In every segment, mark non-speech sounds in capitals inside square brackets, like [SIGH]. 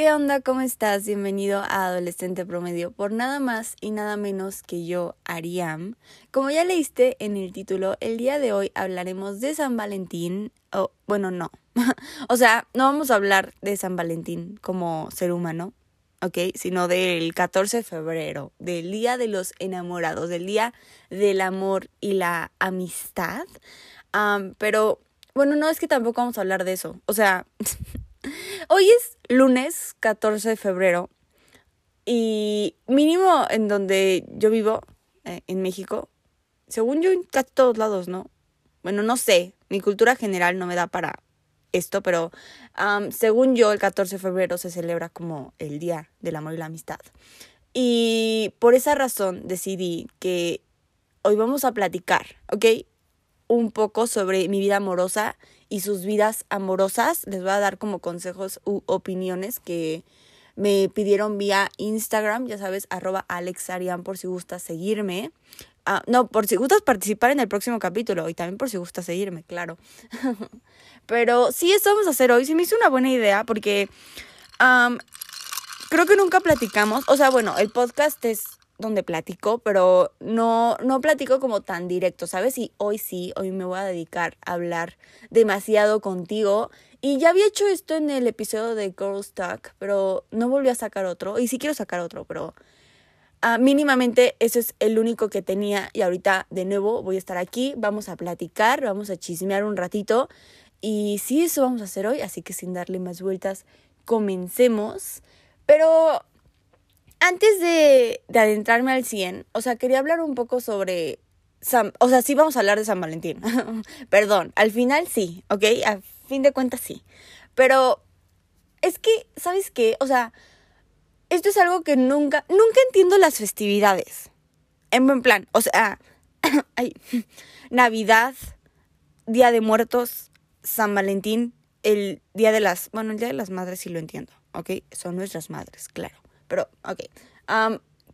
¿Qué onda? ¿Cómo estás? Bienvenido a Adolescente Promedio por nada más y nada menos que yo, Ariam. Como ya leíste en el título, el día de hoy hablaremos de San Valentín. O, bueno, no. [LAUGHS] o sea, no vamos a hablar de San Valentín como ser humano, ¿ok? Sino del 14 de febrero, del Día de los Enamorados, del Día del Amor y la Amistad. pero, bueno, no es que tampoco vamos a hablar de eso. O sea... [LAUGHS] Hoy es lunes 14 de febrero y mínimo en donde yo vivo, eh, en México, según yo en casi todos lados, ¿no? Bueno, no sé, mi cultura general no me da para esto, pero según yo el 14 de febrero se celebra como el Día del Amor y la Amistad. Y por esa razón decidí que hoy vamos a platicar, ¿ok? Un poco sobre mi vida amorosa y sus vidas amorosas. Les voy a dar como consejos u opiniones que me pidieron vía Instagram, ya sabes, arroba alexarian por si gustas seguirme. Ah, no, por si gustas participar en el próximo capítulo y también por si gustas seguirme, claro. [LAUGHS] Pero sí, esto vamos a hacer hoy. Se me hizo una buena idea porque creo que nunca platicamos. O sea, bueno, el podcast es donde platico, pero no, no platico como tan directo, ¿sabes? Y hoy sí, hoy me voy a dedicar a hablar demasiado contigo. Y ya había hecho esto en el episodio de Girls Talk, pero no volví a sacar otro. Y sí quiero sacar otro, pero ah, mínimamente eso es el único que tenía. Y ahorita de nuevo voy a estar aquí, vamos a platicar, vamos a chismear un ratito. Y sí, eso vamos a hacer hoy, así que sin darle más vueltas, comencemos. Pero antes de, adentrarme al 100, o sea, quería hablar un poco sobre... San, o sea, sí vamos a hablar de San Valentín. [LAUGHS] Perdón, al final sí, ¿ok? A fin de cuentas sí. Pero es que, ¿sabes qué? O sea, esto es algo que nunca, nunca entiendo las festividades. En buen plan, o sea, [COUGHS] ay, [COUGHS] Navidad, Día de Muertos, San Valentín, el Día de las, bueno, el Día de las Madres sí lo entiendo, ¿ok? Son nuestras madres, claro. Pero, ok.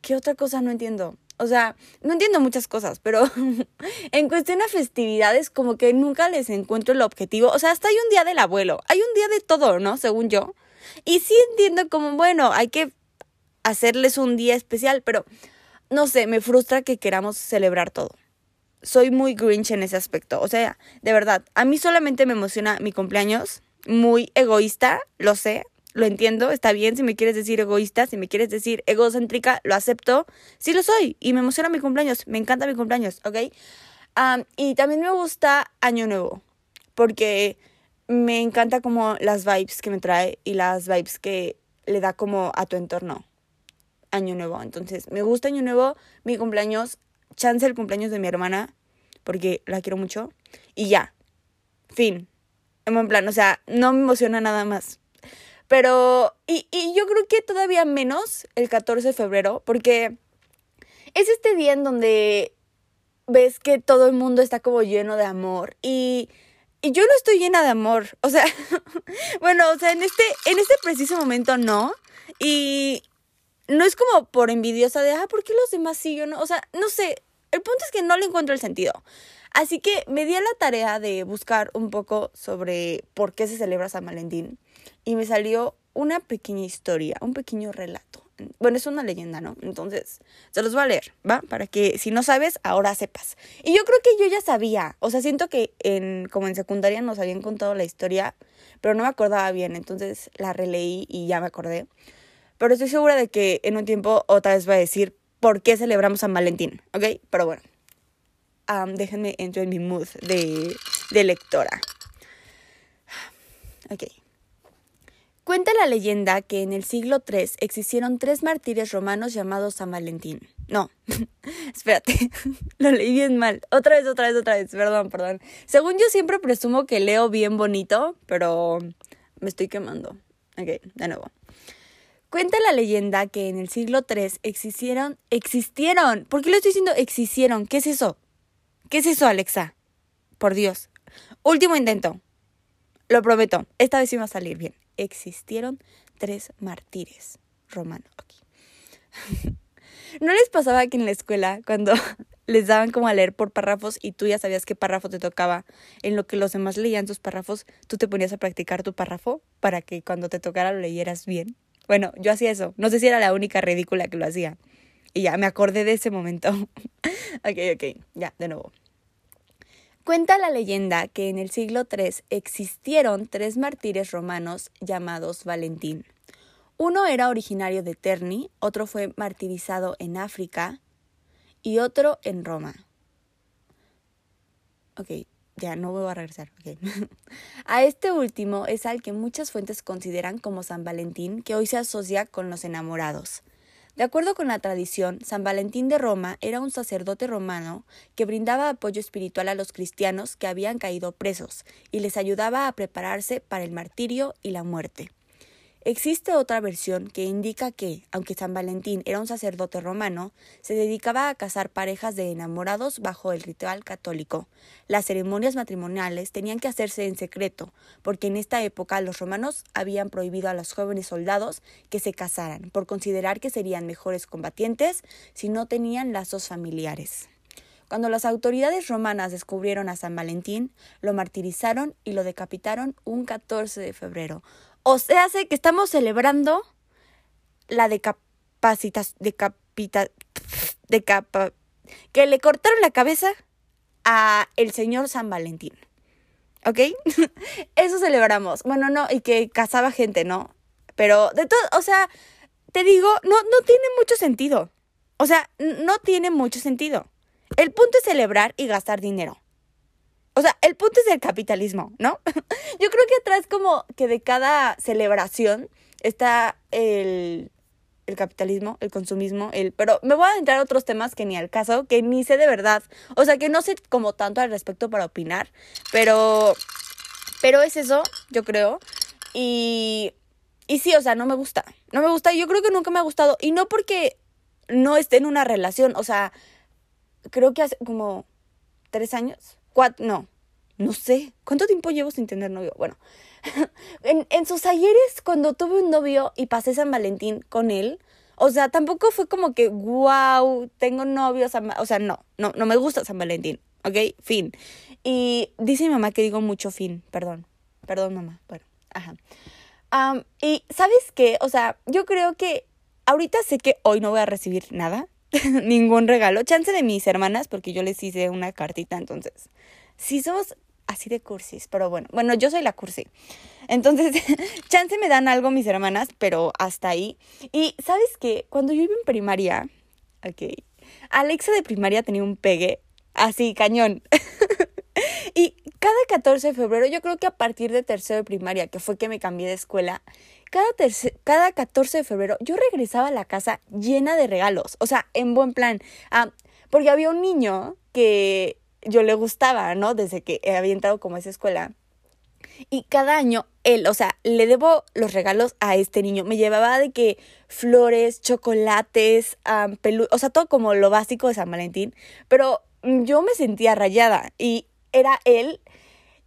¿Qué otra cosa no entiendo? O sea, no entiendo muchas cosas, pero [LAUGHS] en cuestión a festividades, como que nunca les encuentro el objetivo. O sea, hasta hay un día del abuelo, hay un día de todo, ¿no? Según yo. Y sí entiendo como, bueno, hay que hacerles un día especial, pero no sé, me frustra que queramos celebrar todo. Soy muy grinch en ese aspecto. O sea, de verdad, a mí solamente me emociona mi cumpleaños. Muy egoísta, lo sé, lo entiendo, está bien si me quieres decir egoísta, si me quieres decir egocéntrica, lo acepto. Sí lo soy y me emociona mi cumpleaños, me encanta mi cumpleaños, ¿ok? y también me gusta Año Nuevo, porque me encanta como las vibes que me trae y las vibes que le da como a tu entorno. Año Nuevo. Entonces, me gusta Año Nuevo, mi cumpleaños, chance el cumpleaños de mi hermana, porque la quiero mucho. Y ya. Fin. En buen plan, o sea, no me emociona nada más. Pero, y, y yo creo que todavía menos el 14 de febrero, porque es este día en donde ves que todo el mundo está como lleno de amor y, y yo no estoy llena de amor, [LAUGHS] o sea, [LAUGHS] bueno, o sea, en este, en este preciso momento no, y no es como por envidiosa de, ah, ¿por qué los demás sí yo no? O sea, no sé, el punto es que no le encuentro el sentido. Así que me di a la tarea de buscar un poco sobre por qué se celebra San Valentín y me salió una pequeña historia, un pequeño relato. Bueno, es una leyenda, ¿no? Entonces, se los voy a leer, ¿va? Para que si no sabes, ahora sepas. Y yo creo que yo ya sabía, o sea, siento que en como en secundaria nos habían contado la historia, pero no me acordaba bien, entonces la releí y ya me acordé. Pero estoy segura de que en un tiempo otra vez voy a decir por qué celebramos San Valentín, ¿ok? Pero bueno, déjenme entrar en mi mood de, de lectora. Ok. Cuenta la leyenda que en el siglo III existieron tres mártires romanos llamados San Valentín. No, [LAUGHS] espérate, [LAUGHS] lo leí bien mal. Otra vez, otra vez, otra vez, perdón, perdón. Según yo siempre presumo que leo bien bonito, pero me estoy quemando. Ok, de nuevo. Cuenta la leyenda que en el siglo III existieron, existieron, ¿por qué lo estoy diciendo existieron? ¿Qué es eso? ¿Qué es eso, Alexa? Por Dios. Último intento. Lo prometo, esta vez sí va a salir bien existieron tres mártires romanos. [LAUGHS] ¿No les pasaba que en la escuela, cuando [LAUGHS] les daban como a leer por párrafos y tú ya sabías qué párrafo te tocaba, en lo que los demás leían sus párrafos, tú te ponías a practicar tu párrafo para que cuando te tocara lo leyeras bien? Bueno, yo hacía eso. No sé si era la única ridícula que lo hacía. Y ya, me acordé de ese momento. [LAUGHS] ok, ok, ya, de nuevo. Cuenta la leyenda que en el siglo III existieron tres mártires romanos llamados Valentín. Uno era originario de Terni, otro fue martirizado en África y otro en Roma. Ok, ya no voy a regresar. [LAUGHS] a este último es al que muchas fuentes consideran como San Valentín, que hoy se asocia con los enamorados. De acuerdo con la tradición, San Valentín de Roma era un sacerdote romano que brindaba apoyo espiritual a los cristianos que habían caído presos y les ayudaba a prepararse para el martirio y la muerte. Existe otra versión que indica que, aunque San Valentín era un sacerdote romano, se dedicaba a casar parejas de enamorados bajo el ritual católico. Las ceremonias matrimoniales tenían que hacerse en secreto, porque en esta época los romanos habían prohibido a los jóvenes soldados que se casaran, por considerar que serían mejores combatientes si no tenían lazos familiares. Cuando las autoridades romanas descubrieron a San Valentín, lo martirizaron y lo decapitaron un 14 de febrero, o sea, hace que estamos celebrando la decapacitas, decapita, decapa, que le cortaron la cabeza a el señor San Valentín. ¿Ok? [LAUGHS] Eso celebramos. Bueno, no, y que cazaba gente, ¿no? Pero de todo, o sea, te digo, no, no tiene mucho sentido. O sea, no tiene mucho sentido. El punto es celebrar y gastar dinero. O sea, el punto es el capitalismo, ¿no? [LAUGHS] Yo creo que atrás como que de cada celebración está el, el capitalismo, el consumismo, el... Pero me voy a entrar a otros temas que ni al caso, que ni sé de verdad. O sea, que no sé como tanto al respecto para opinar, pero... Pero es eso, yo creo. Y... Y sí, o sea, no me gusta. No me gusta. Yo creo que nunca me ha gustado. Y no porque no esté en una relación. O sea, creo que hace como tres años no, no sé, ¿cuánto tiempo llevo sin tener novio? Bueno, [LAUGHS] en, en sus ayeres, cuando tuve un novio y pasé San Valentín con él, o sea, tampoco fue como que, wow, tengo novio, o sea, no, no, no me gusta San Valentín, ¿ok? Fin. Y dice mi mamá que digo mucho fin, perdón, perdón mamá, bueno, ajá. y sabes qué, o sea, yo creo que ahorita sé que hoy no voy a recibir nada, [LAUGHS] ningún regalo. Chance de mis hermanas, porque yo les hice una cartita, entonces. Si somos así de cursis, pero bueno, bueno, yo soy la cursi. Entonces, [LAUGHS] chance me dan algo mis hermanas, pero hasta ahí. Y sabes que cuando yo iba en primaria, ok, Alexa de primaria tenía un pegue así, cañón. [LAUGHS] y cada 14 de febrero, yo creo que a partir de tercero de primaria, que fue que me cambié de escuela, cada, cada 14 de febrero yo regresaba a la casa llena de regalos, o sea, en buen plan. Ah, porque había un niño que yo le gustaba, ¿no? Desde que había entrado como a esa escuela. Y cada año él, o sea, le debo los regalos a este niño. Me llevaba de que flores, chocolates, um, o sea, todo como lo básico de San Valentín. Pero yo me sentía rayada y era él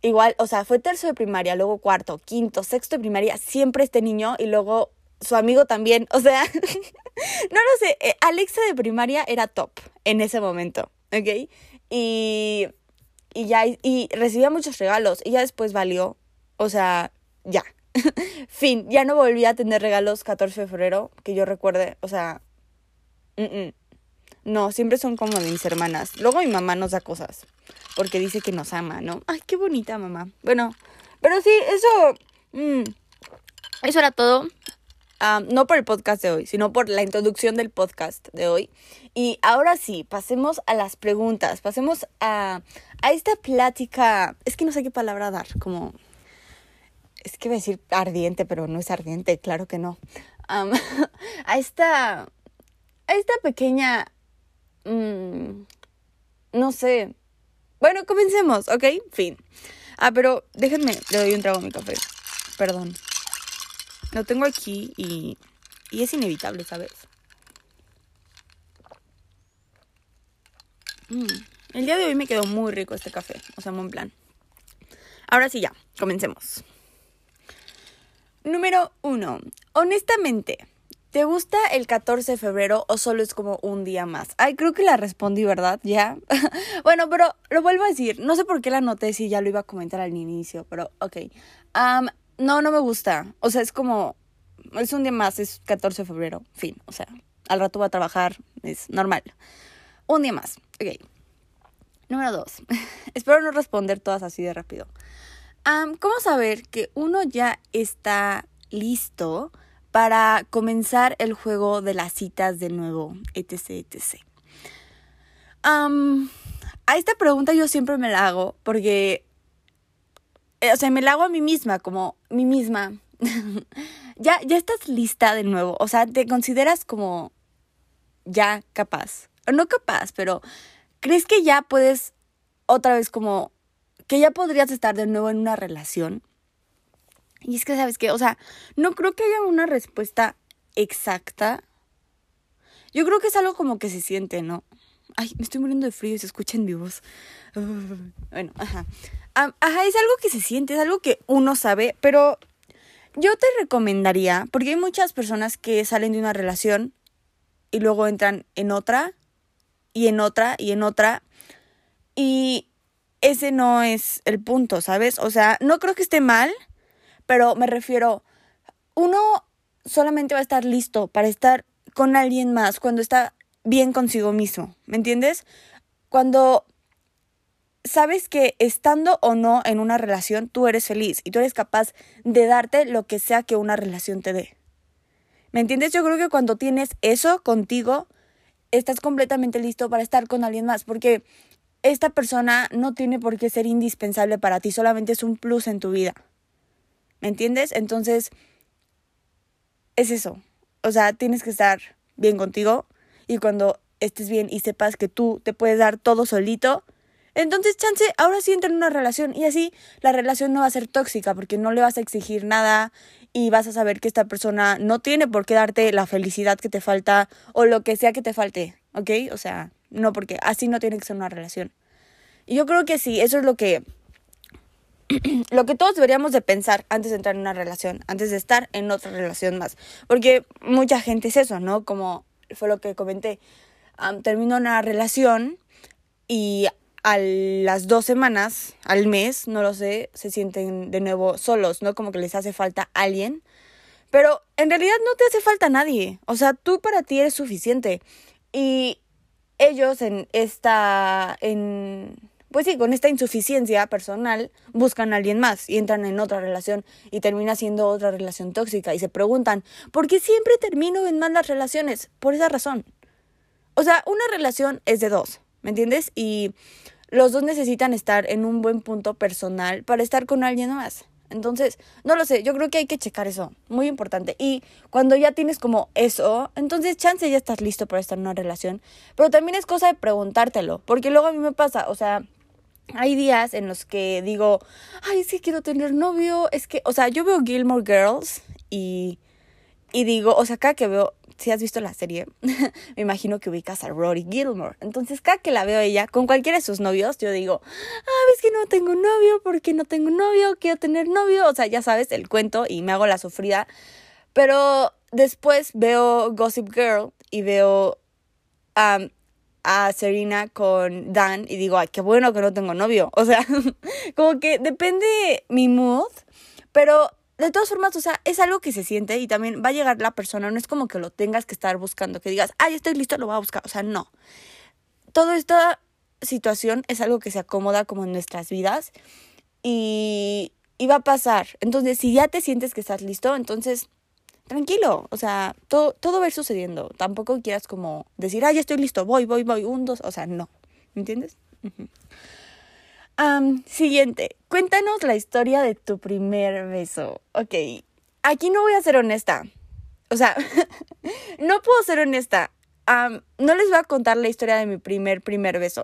igual, o sea, fue tercero de primaria, luego cuarto, quinto, sexto de primaria, siempre este niño y luego su amigo también, o sea, [LAUGHS] no lo sé, eh, Alexa de primaria era top en ese momento, ¿ok? Y, y ya, y recibía muchos regalos y ya después valió, o sea, ya, [LAUGHS] fin, ya no volví a tener regalos 14 de febrero, que yo recuerde, o sea, no, siempre son como de mis hermanas. Luego mi mamá nos da cosas porque dice que nos ama, ¿no? Ay, qué bonita mamá. Bueno, pero sí, eso... Mm, eso era todo. No por el podcast de hoy, sino por la introducción del podcast de hoy. Y ahora sí, pasemos a las preguntas, pasemos a, a esta plática, es que no sé qué palabra dar, como, es que voy a decir ardiente, pero no es ardiente, claro que no. [LAUGHS] a esta, a esta pequeña, mm, no sé, bueno, comencemos, ¿ok? Fin. Ah, pero déjenme, le doy un trago a mi café. Perdón. Lo tengo aquí y, y es inevitable, ¿sabes? Mm, el día de hoy me quedó muy rico este café, o sea, buen plan. Ahora sí, ya, comencemos. Número uno. Honestamente, ¿Te gusta el 14 de febrero o solo es como un día más? Ay, creo que la respondí, ¿verdad? Ya. [LAUGHS] bueno, pero lo vuelvo a decir. No sé por qué la noté si ya lo iba a comentar al inicio, pero ok. No, no me gusta. O sea, es como es un día más, es 14 de febrero, fin, o sea, al rato voy a trabajar, es normal. Un día más, ok. Número dos, [LAUGHS] espero no responder todas así de rápido. ¿Cómo saber que uno ya está listo para comenzar el juego de las citas de nuevo, etc, etc? a esta pregunta yo siempre me la hago porque, o sea, me la hago a mí misma, como mí misma. [LAUGHS] ya, ya estás lista de nuevo, o sea, te consideras como ya capaz, no capaz, pero ¿crees que ya puedes otra vez como que ya podrías estar de nuevo en una relación? Y es que, ¿sabes qué? O sea, no creo que haya una respuesta exacta. Yo creo que es algo como que se siente, ¿no? Ay, me estoy muriendo de frío y se escucha en mi voz. bueno, ajá. ajá, es algo que se siente, es algo que uno sabe, pero yo te recomendaría, porque hay muchas personas que salen de una relación y luego entran en otra, y en otra, y en otra, y ese no es el punto, ¿sabes? O sea, no creo que esté mal, pero me refiero, uno solamente va a estar listo para estar con alguien más cuando está bien consigo mismo, ¿me entiendes? Cuando sabes que estando o no en una relación, tú eres feliz y tú eres capaz de darte lo que sea que una relación te dé. ¿Me entiendes? Yo creo que cuando tienes eso contigo, estás completamente listo para estar con alguien más, porque esta persona no tiene por qué ser indispensable para ti, solamente es un plus en tu vida. ¿Me entiendes? Entonces, es eso. O sea, tienes que estar bien contigo, y cuando estés bien y sepas que tú te puedes dar todo solito, entonces chance, ahora sí entra en una relación y así la relación no va a ser tóxica porque no le vas a exigir nada y vas a saber que esta persona no tiene por qué darte la felicidad que te falta o lo que sea que te falte, ¿ok? O sea, no porque así no tiene que ser una relación. Y yo creo que sí, eso es lo que [CLEARS THROAT] lo que todos deberíamos de pensar antes de entrar en una relación, antes de estar en otra relación más, porque mucha gente es eso, ¿no? Como fue lo que comenté. terminó una relación y a las dos semanas, al mes, no lo sé, se sienten de nuevo solos, ¿no? Como que les hace falta alguien. Pero en realidad no te hace falta nadie. O sea, tú para ti eres suficiente. Y ellos en esta, en, pues sí, con esta insuficiencia personal, buscan a alguien más y entran en otra relación y termina siendo otra relación tóxica y se preguntan, ¿por qué siempre termino en malas relaciones? Por esa razón. O sea, una relación es de dos, ¿me entiendes? Y los dos necesitan estar en un buen punto personal para estar con alguien más. Entonces, no lo sé, yo creo que hay que checar eso, muy importante. Y cuando ya tienes como eso, entonces chance ya estás listo para estar en una relación. Pero también es cosa de preguntártelo, porque luego a mí me pasa, o sea, hay días en los que digo, ay, es que quiero tener novio, es que, o sea, yo veo Gilmore Girls y, y digo, o sea, acá que veo, si has visto la serie, [LAUGHS] me imagino que ubicas a Rory Gilmore. Entonces, cada que la veo ella, con cualquiera de sus novios, yo digo, ah, es que no tengo novio, porque no tengo novio, quiero tener novio, o sea, ya sabes, el cuento y me hago la sufrida. Pero después veo Gossip Girl y veo a Serena con Dan y digo, ay, qué bueno que no tengo novio. O sea, [LAUGHS] como que depende mi mood, pero de todas formas, o sea, es algo que se siente y también va a llegar la persona, no es como que lo tengas que estar buscando, que digas, ay, estoy listo, lo voy a buscar. O sea, no. Toda esta situación es algo que se acomoda como en nuestras vidas y, y va a pasar. Entonces, si ya te sientes que estás listo, entonces tranquilo, o sea, todo, todo va a ir sucediendo. Tampoco quieras como decir, ay, ya estoy listo, voy, voy, voy, un, dos, o sea, no. ¿Me entiendes? siguiente, cuéntanos la historia de tu primer beso. Ok, aquí no voy a ser honesta. O sea, [LAUGHS] no puedo ser honesta. no les voy a contar la historia de mi primer, primer beso.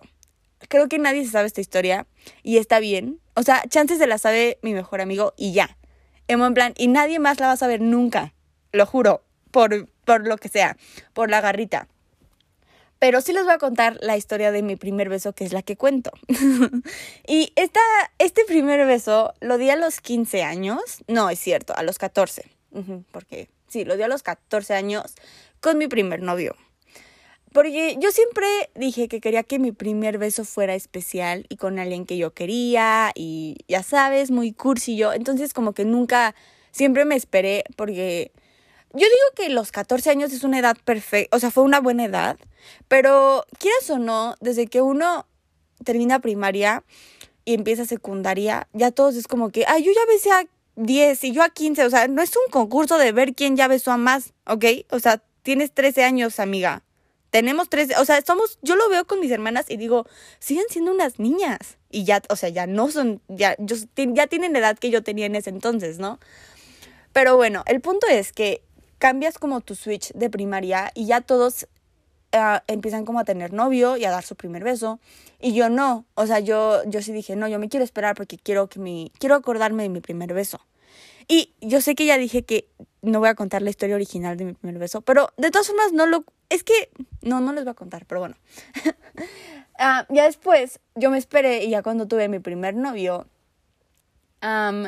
Creo que nadie se sabe esta historia y está bien. O sea, chances se la sabe mi mejor amigo y ya. En plan, y nadie más la va a saber nunca lo juro, por, por lo que sea, por la garrita. Pero sí les voy a contar la historia de mi primer beso, que es la que cuento. [LAUGHS] y esta, este primer beso lo di a los 15 años. No, es cierto, a los 14. porque sí, lo di a los 14 años con mi primer novio. Porque yo siempre dije que quería que mi primer beso fuera especial y con alguien que yo quería y ya sabes, muy cursi yo. Entonces como que nunca, siempre me esperé porque yo digo que los 14 años es una edad perfecta, o sea, fue una buena edad, pero quieras o no, desde que uno termina primaria y empieza secundaria, ya todos es como que, ay, yo ya besé a 10 y yo a 15, o sea, no es un concurso de ver quién ya besó a más, ¿ok? O sea, tienes 13 años, amiga. Tenemos 13, o sea, somos, yo lo veo con mis hermanas y digo, siguen siendo unas niñas. Y ya, o sea, ya no son, ya, ya tienen la edad que yo tenía en ese entonces, ¿no? Pero bueno, el punto es que cambias como tu switch de primaria y ya todos uh, empiezan como a tener novio y a dar su primer beso. Y yo no, o sea, yo, yo sí dije, no, yo me quiero esperar porque quiero que mi, quiero acordarme de mi primer beso. Y yo sé que ya dije que no voy a contar la historia original de mi primer beso, pero de todas formas no lo, es que, no, no les voy a contar, pero bueno. uh, [LAUGHS] ya después, yo me esperé y ya cuando tuve mi primer novio, um,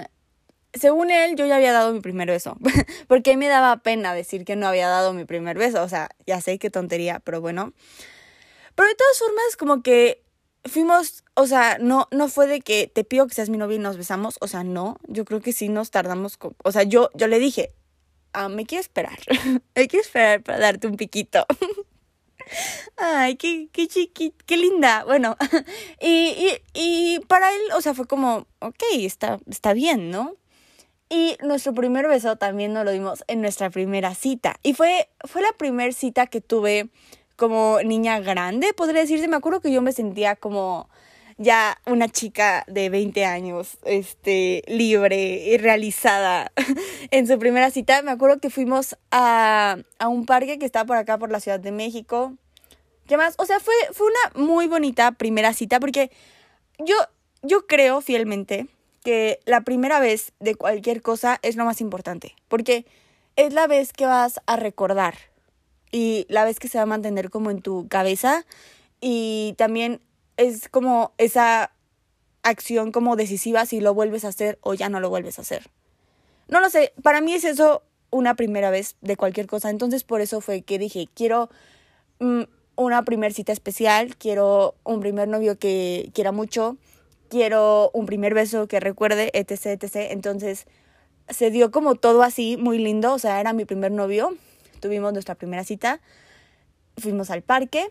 según él, yo ya había dado mi primer beso. [LAUGHS] Porque me daba pena decir que no había dado mi primer beso. O sea, ya sé qué tontería, pero bueno. Pero de todas formas, como que fuimos, o sea, no, no fue de que te pido que seas mi novio y nos besamos. O sea, no. Yo creo que sí nos tardamos. O sea, yo, yo le dije, ah, me quiero esperar. [LAUGHS] me quiero esperar para darte un piquito. [LAUGHS] Ay, qué, qué chiquita, qué linda. Bueno, y, y, y para él, o sea, fue como, ok, está, está bien, ¿no? Y nuestro primer beso también nos lo dimos en nuestra primera cita. Y fue, fue la primera cita que tuve como niña grande, podría decirse. Me acuerdo que yo me sentía como ya una chica de 20 años, este, libre y realizada [LAUGHS] en su primera cita. Me acuerdo que fuimos a, a un parque que está por acá, por la Ciudad de México. ¿Qué más? O sea, fue, fue una muy bonita primera cita porque yo, yo creo fielmente que la primera vez de cualquier cosa es lo más importante, porque es la vez que vas a recordar y la vez que se va a mantener como en tu cabeza y también es como esa acción como decisiva si lo vuelves a hacer o ya no lo vuelves a hacer. No lo sé, para mí es eso una primera vez de cualquier cosa, entonces por eso fue que dije, quiero mm, una primer cita especial, quiero un primer novio que quiera mucho, quiero un primer beso que recuerde, etc, etc. Entonces se dio como todo así, muy lindo, o sea, era mi primer novio, tuvimos nuestra primera cita, fuimos al parque.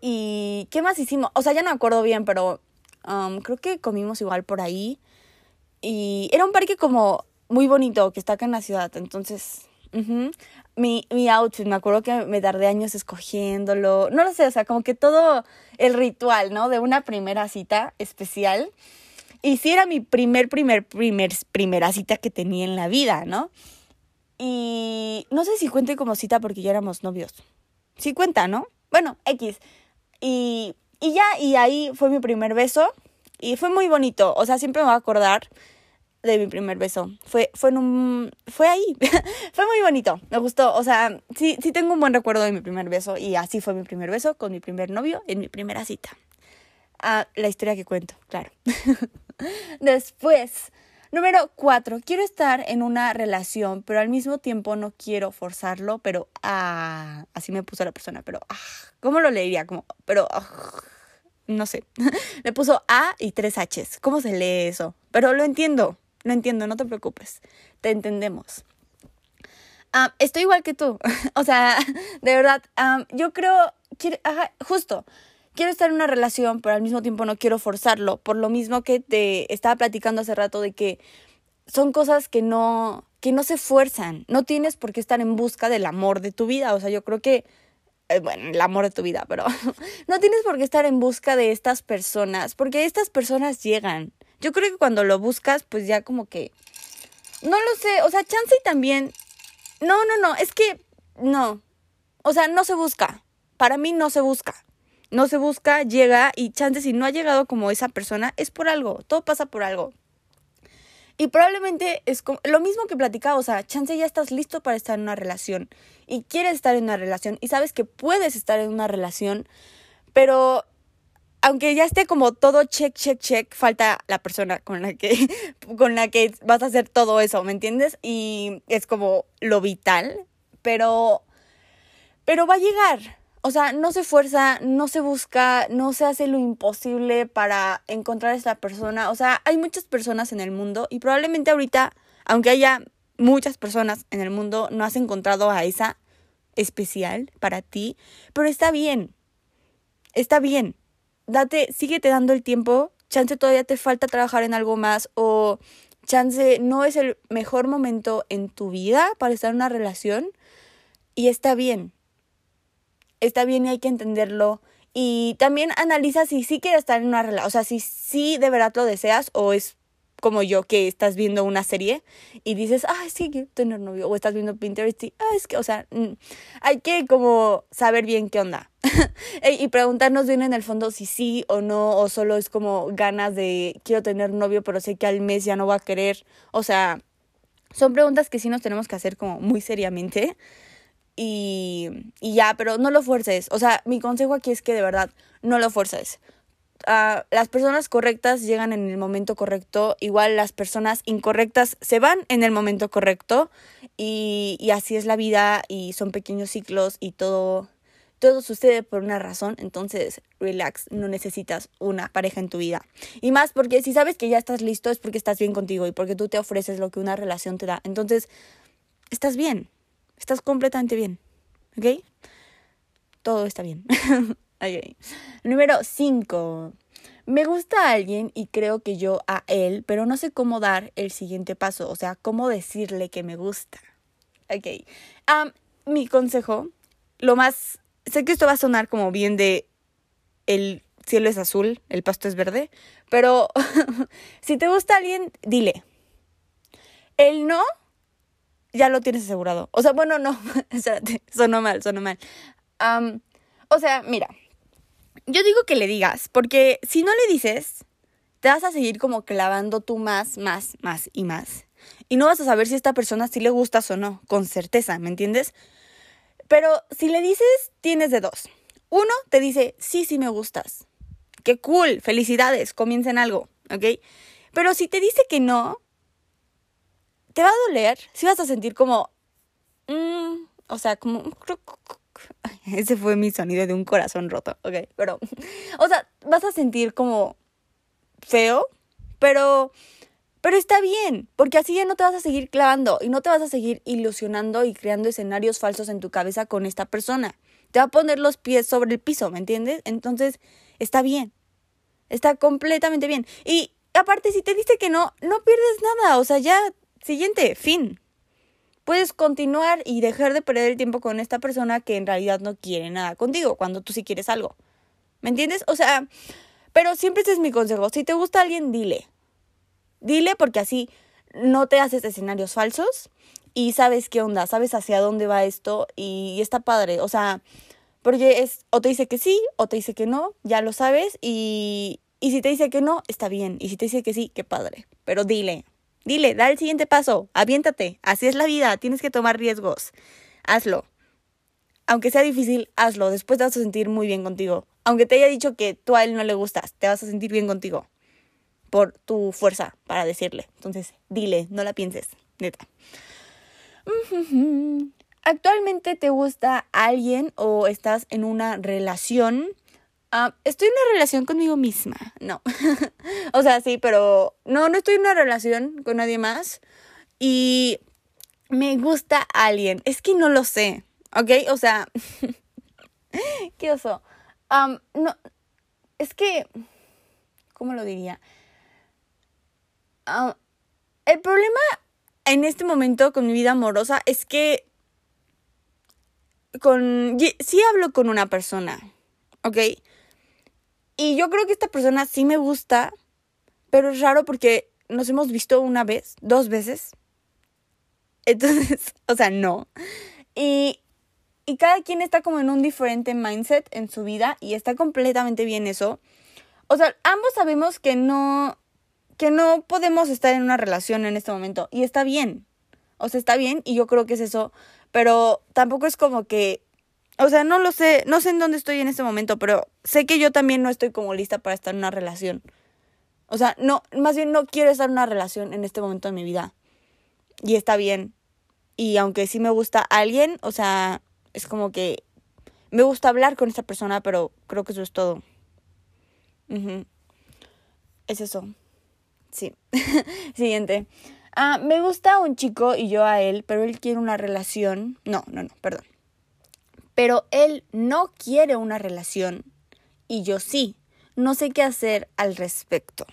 Y ¿qué más hicimos? O sea, ya no me acuerdo bien, pero um, creo que comimos igual por ahí. Y era un parque como muy bonito que está acá en la ciudad, entonces mi, mi outfit, me acuerdo que me tardé años escogiéndolo, no lo sé, o sea, como que todo el ritual, ¿no? De una primera cita especial. Y sí era mi primer, primer, primer, primera cita que tenía en la vida, ¿no? Y no sé si cuente como cita porque ya éramos novios. Sí cuenta, ¿no? Bueno, X. Y, y ya, y ahí fue mi primer beso. Y fue muy bonito. O sea, siempre me voy a acordar de mi primer beso. Fue, fue en un. fue ahí. [LAUGHS] fue muy bonito. Me gustó. O sea, sí, sí tengo un buen recuerdo de mi primer beso. Y así fue mi primer beso con mi primer novio en mi primera cita. Ah, la historia que cuento, claro. [LAUGHS] Después, número cuatro. Quiero estar en una relación, pero al mismo tiempo no quiero forzarlo, pero ah, así me puso la persona, pero ah, ¿cómo lo leería? Como, pero ah, no sé. [LAUGHS] me puso A y tres Hs. ¿Cómo se lee eso? Pero lo entiendo. No entiendo, no te preocupes. Te entendemos. Ah, estoy igual que tú. [LAUGHS] o sea, de verdad, yo creo, justo, quiero estar en una relación, pero al mismo tiempo no quiero forzarlo. Por lo mismo que te estaba platicando hace rato de que son cosas que no, que no se fuerzan. No tienes por qué estar en busca del amor de tu vida. O sea, yo creo que, eh, bueno, el amor de tu vida, pero [LAUGHS] no tienes por qué estar en busca de estas personas, porque estas personas llegan. Yo creo que cuando lo buscas, pues ya como que... No lo sé, o sea, chance también... No, no, no, es que no. O sea, no se busca. Para mí no se busca. No se busca, llega y chance si no ha llegado como esa persona, es por algo. Todo pasa por algo. Y probablemente es como, lo mismo que platicaba, o sea, chance ya estás listo para estar en una relación y quieres estar en una relación y sabes que puedes estar en una relación, pero aunque ya esté como todo check, check, check, falta la persona con la que, [LAUGHS] con la que vas a hacer todo eso, ¿me entiendes? Y es como lo vital, pero, pero va a llegar. O sea, no se fuerza, no se busca, no se hace lo imposible para encontrar a esta persona. O sea, hay muchas personas en el mundo y probablemente ahorita, aunque haya muchas personas en el mundo no has encontrado a esa especial para ti, pero está bien. Está bien. Date, síguete dando el tiempo. Chance todavía te falta trabajar en algo más o chance no es el mejor momento en tu vida para estar en una relación y está bien. Está bien y hay que entenderlo. Y también analiza si sí quieres estar en una relación, o sea, si sí de verdad lo deseas o es como yo que estás viendo una serie y dices, ah, sí, quiero tener novio, o estás viendo Pinterest y, ah, es que, o sea, mm, hay que como saber bien qué onda [LAUGHS] y preguntarnos bien en el fondo si sí o no, o solo es como ganas de quiero tener novio, pero sé que al mes ya no va a querer, o sea, son preguntas que sí nos tenemos que hacer como muy seriamente. Y, y ya, pero no lo fuerces. O sea, mi consejo aquí es que de verdad no lo fuerces las personas correctas llegan en el momento correcto, igual las personas incorrectas se van en el momento correcto y, y así es la vida y son pequeños ciclos y todo, todo sucede por una razón, entonces relax, no necesitas una pareja en tu vida. Y más porque si sabes que ya estás listo es porque estás bien contigo y porque tú te ofreces lo que una relación te da. Entonces, estás bien, estás completamente bien, ¿ok? Todo está bien. [LAUGHS] Número 5. Me gusta a alguien y creo que yo a él, pero no sé cómo dar el siguiente paso, o sea, cómo decirle que me gusta. Ok. mi consejo, lo más... Sé que esto va a sonar como bien de el cielo es azul, el pasto es verde, pero [LAUGHS] si te gusta alguien, dile. El no, ya lo tienes asegurado. O sea, bueno, no, [LAUGHS] sonó mal, sonó mal. o sea, mira, yo digo que le digas, porque si no le dices, te vas a seguir como clavando tú más, más, más y más. Y no vas a saber si a esta persona sí le gustas o no, con certeza, ¿me entiendes? Pero si le dices, tienes de dos. Uno te dice, sí, sí me gustas. Qué cool, felicidades, comiencen algo, ¿ok? Pero si te dice que no, te va a doler, si vas a sentir como, mm, o sea, como, [LAUGHS] ese fue mi sonido de un corazón roto, ok, pero, o sea, vas a sentir como feo, pero, pero está bien, porque así ya no te vas a seguir clavando y no te vas a seguir ilusionando y creando escenarios falsos en tu cabeza con esta persona. Te va a poner los pies sobre el piso, ¿me entiendes? Entonces, está bien. Está completamente bien. Y aparte, si te dice que no, no pierdes nada. O sea, ya, siguiente, fin puedes continuar y dejar de perder el tiempo con esta persona que en realidad no quiere nada contigo, cuando tú sí quieres algo. ¿Me entiendes? O sea, pero siempre ese es mi consejo. Si te gusta alguien, dile. Dile porque así no te haces escenarios falsos y sabes qué onda, sabes hacia dónde va esto y, está padre. O sea, porque es o te dice que sí o te dice que no, ya lo sabes y, y si te dice que no, está bien. Y si te dice que sí, qué padre. Pero dile, Dile, da el siguiente paso, aviéntate, así es la vida, tienes que tomar riesgos. Hazlo. Aunque sea difícil, hazlo, después te vas a sentir muy bien contigo. Aunque te haya dicho que tú a él no le gustas, te vas a sentir bien contigo. Por tu fuerza para decirle. Entonces, dile, no la pienses, neta. ¿Actualmente te gusta alguien o estás en una relación? Ah, estoy en una relación conmigo misma. No. [LAUGHS] o sea, sí, pero no, no estoy en una relación con nadie más. Y me gusta alguien. Es que no lo sé. ¿Ok? O sea. [LAUGHS] qué oso. no. Es que. ¿Cómo lo diría? el problema en este momento con mi vida amorosa es que. Con. Sí hablo con una persona. ¿Ok? Y yo creo que esta persona sí me gusta, pero es raro porque nos hemos visto una vez, dos veces. Entonces, [LAUGHS] o sea, no. Y, y cada quien está como en un diferente mindset en su vida y está completamente bien eso. O sea, ambos sabemos que no, que no podemos estar en una relación en este momento y está bien. O sea, está bien y yo creo que es eso, pero tampoco es como que o sea, no lo sé, no sé en dónde estoy en este momento, pero sé que yo también no estoy como lista para estar en una relación. O sea, no, más bien no quiero estar en una relación en este momento de mi vida. Y está bien. Y aunque sí me gusta alguien, o sea, es como que me gusta hablar con esta persona, pero creo que eso es todo. Es eso. Sí. [LAUGHS] Siguiente. Ah, me gusta un chico y yo a él, pero él quiere una relación. No, no, no, perdón. Pero él no quiere una relación y yo sí. No sé qué hacer al respecto.